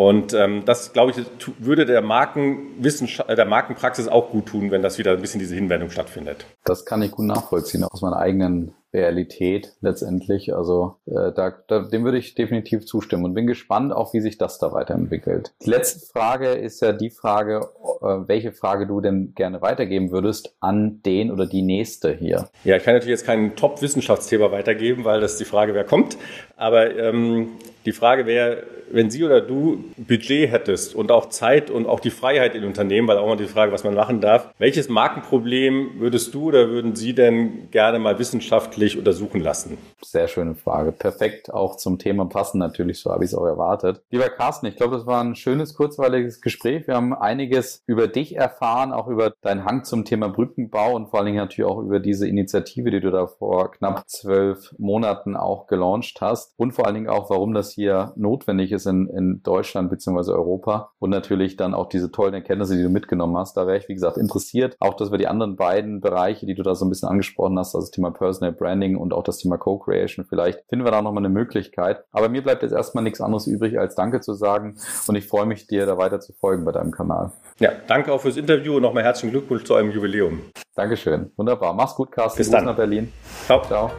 Und ähm, das, glaube ich, würde der, Markenwissenschaft, äh, der Markenpraxis auch gut tun, wenn das wieder ein bisschen diese Hinwendung stattfindet. Das kann ich gut nachvollziehen aus meiner eigenen Realität letztendlich. Also äh, da, da, dem würde ich definitiv zustimmen und bin gespannt auch, wie sich das da weiterentwickelt. Die letzte Frage ist ja die Frage, äh, welche Frage du denn gerne weitergeben würdest an den oder die nächste hier. Ja, ich kann natürlich jetzt kein Top-Wissenschaftsthema weitergeben, weil das die Frage, wer kommt. Aber ähm, die Frage wäre, wenn Sie oder du Budget hättest und auch Zeit und auch die Freiheit in Unternehmen, weil auch mal die Frage, was man machen darf, welches Markenproblem würdest du oder würden Sie denn gerne mal wissenschaftlich untersuchen lassen? Sehr schöne Frage. Perfekt auch zum Thema passen natürlich, so habe ich es auch erwartet. Lieber Carsten, ich glaube, das war ein schönes, kurzweiliges Gespräch. Wir haben einiges über dich erfahren, auch über deinen Hang zum Thema Brückenbau und vor allen Dingen natürlich auch über diese Initiative, die du da vor knapp zwölf Monaten auch gelauncht hast und vor allen Dingen auch, warum das hier notwendig ist in, in Deutschland bzw. Europa und natürlich dann auch diese tollen Erkenntnisse, die du mitgenommen hast. Da wäre ich, wie gesagt, interessiert. Auch, dass wir die anderen beiden Bereiche, die du da so ein bisschen angesprochen hast, also das Thema Personal Branding und auch das Thema Co-Creation, vielleicht finden wir da nochmal eine Möglichkeit. Aber mir bleibt jetzt erstmal nichts anderes übrig, als Danke zu sagen und ich freue mich, dir da weiter zu folgen bei deinem Kanal. Ja, danke auch fürs Interview und nochmal herzlichen Glückwunsch zu eurem Jubiläum. Dankeschön. Wunderbar. Mach's gut, Carsten. Bis dann. nach Berlin. Ciao. Ciao.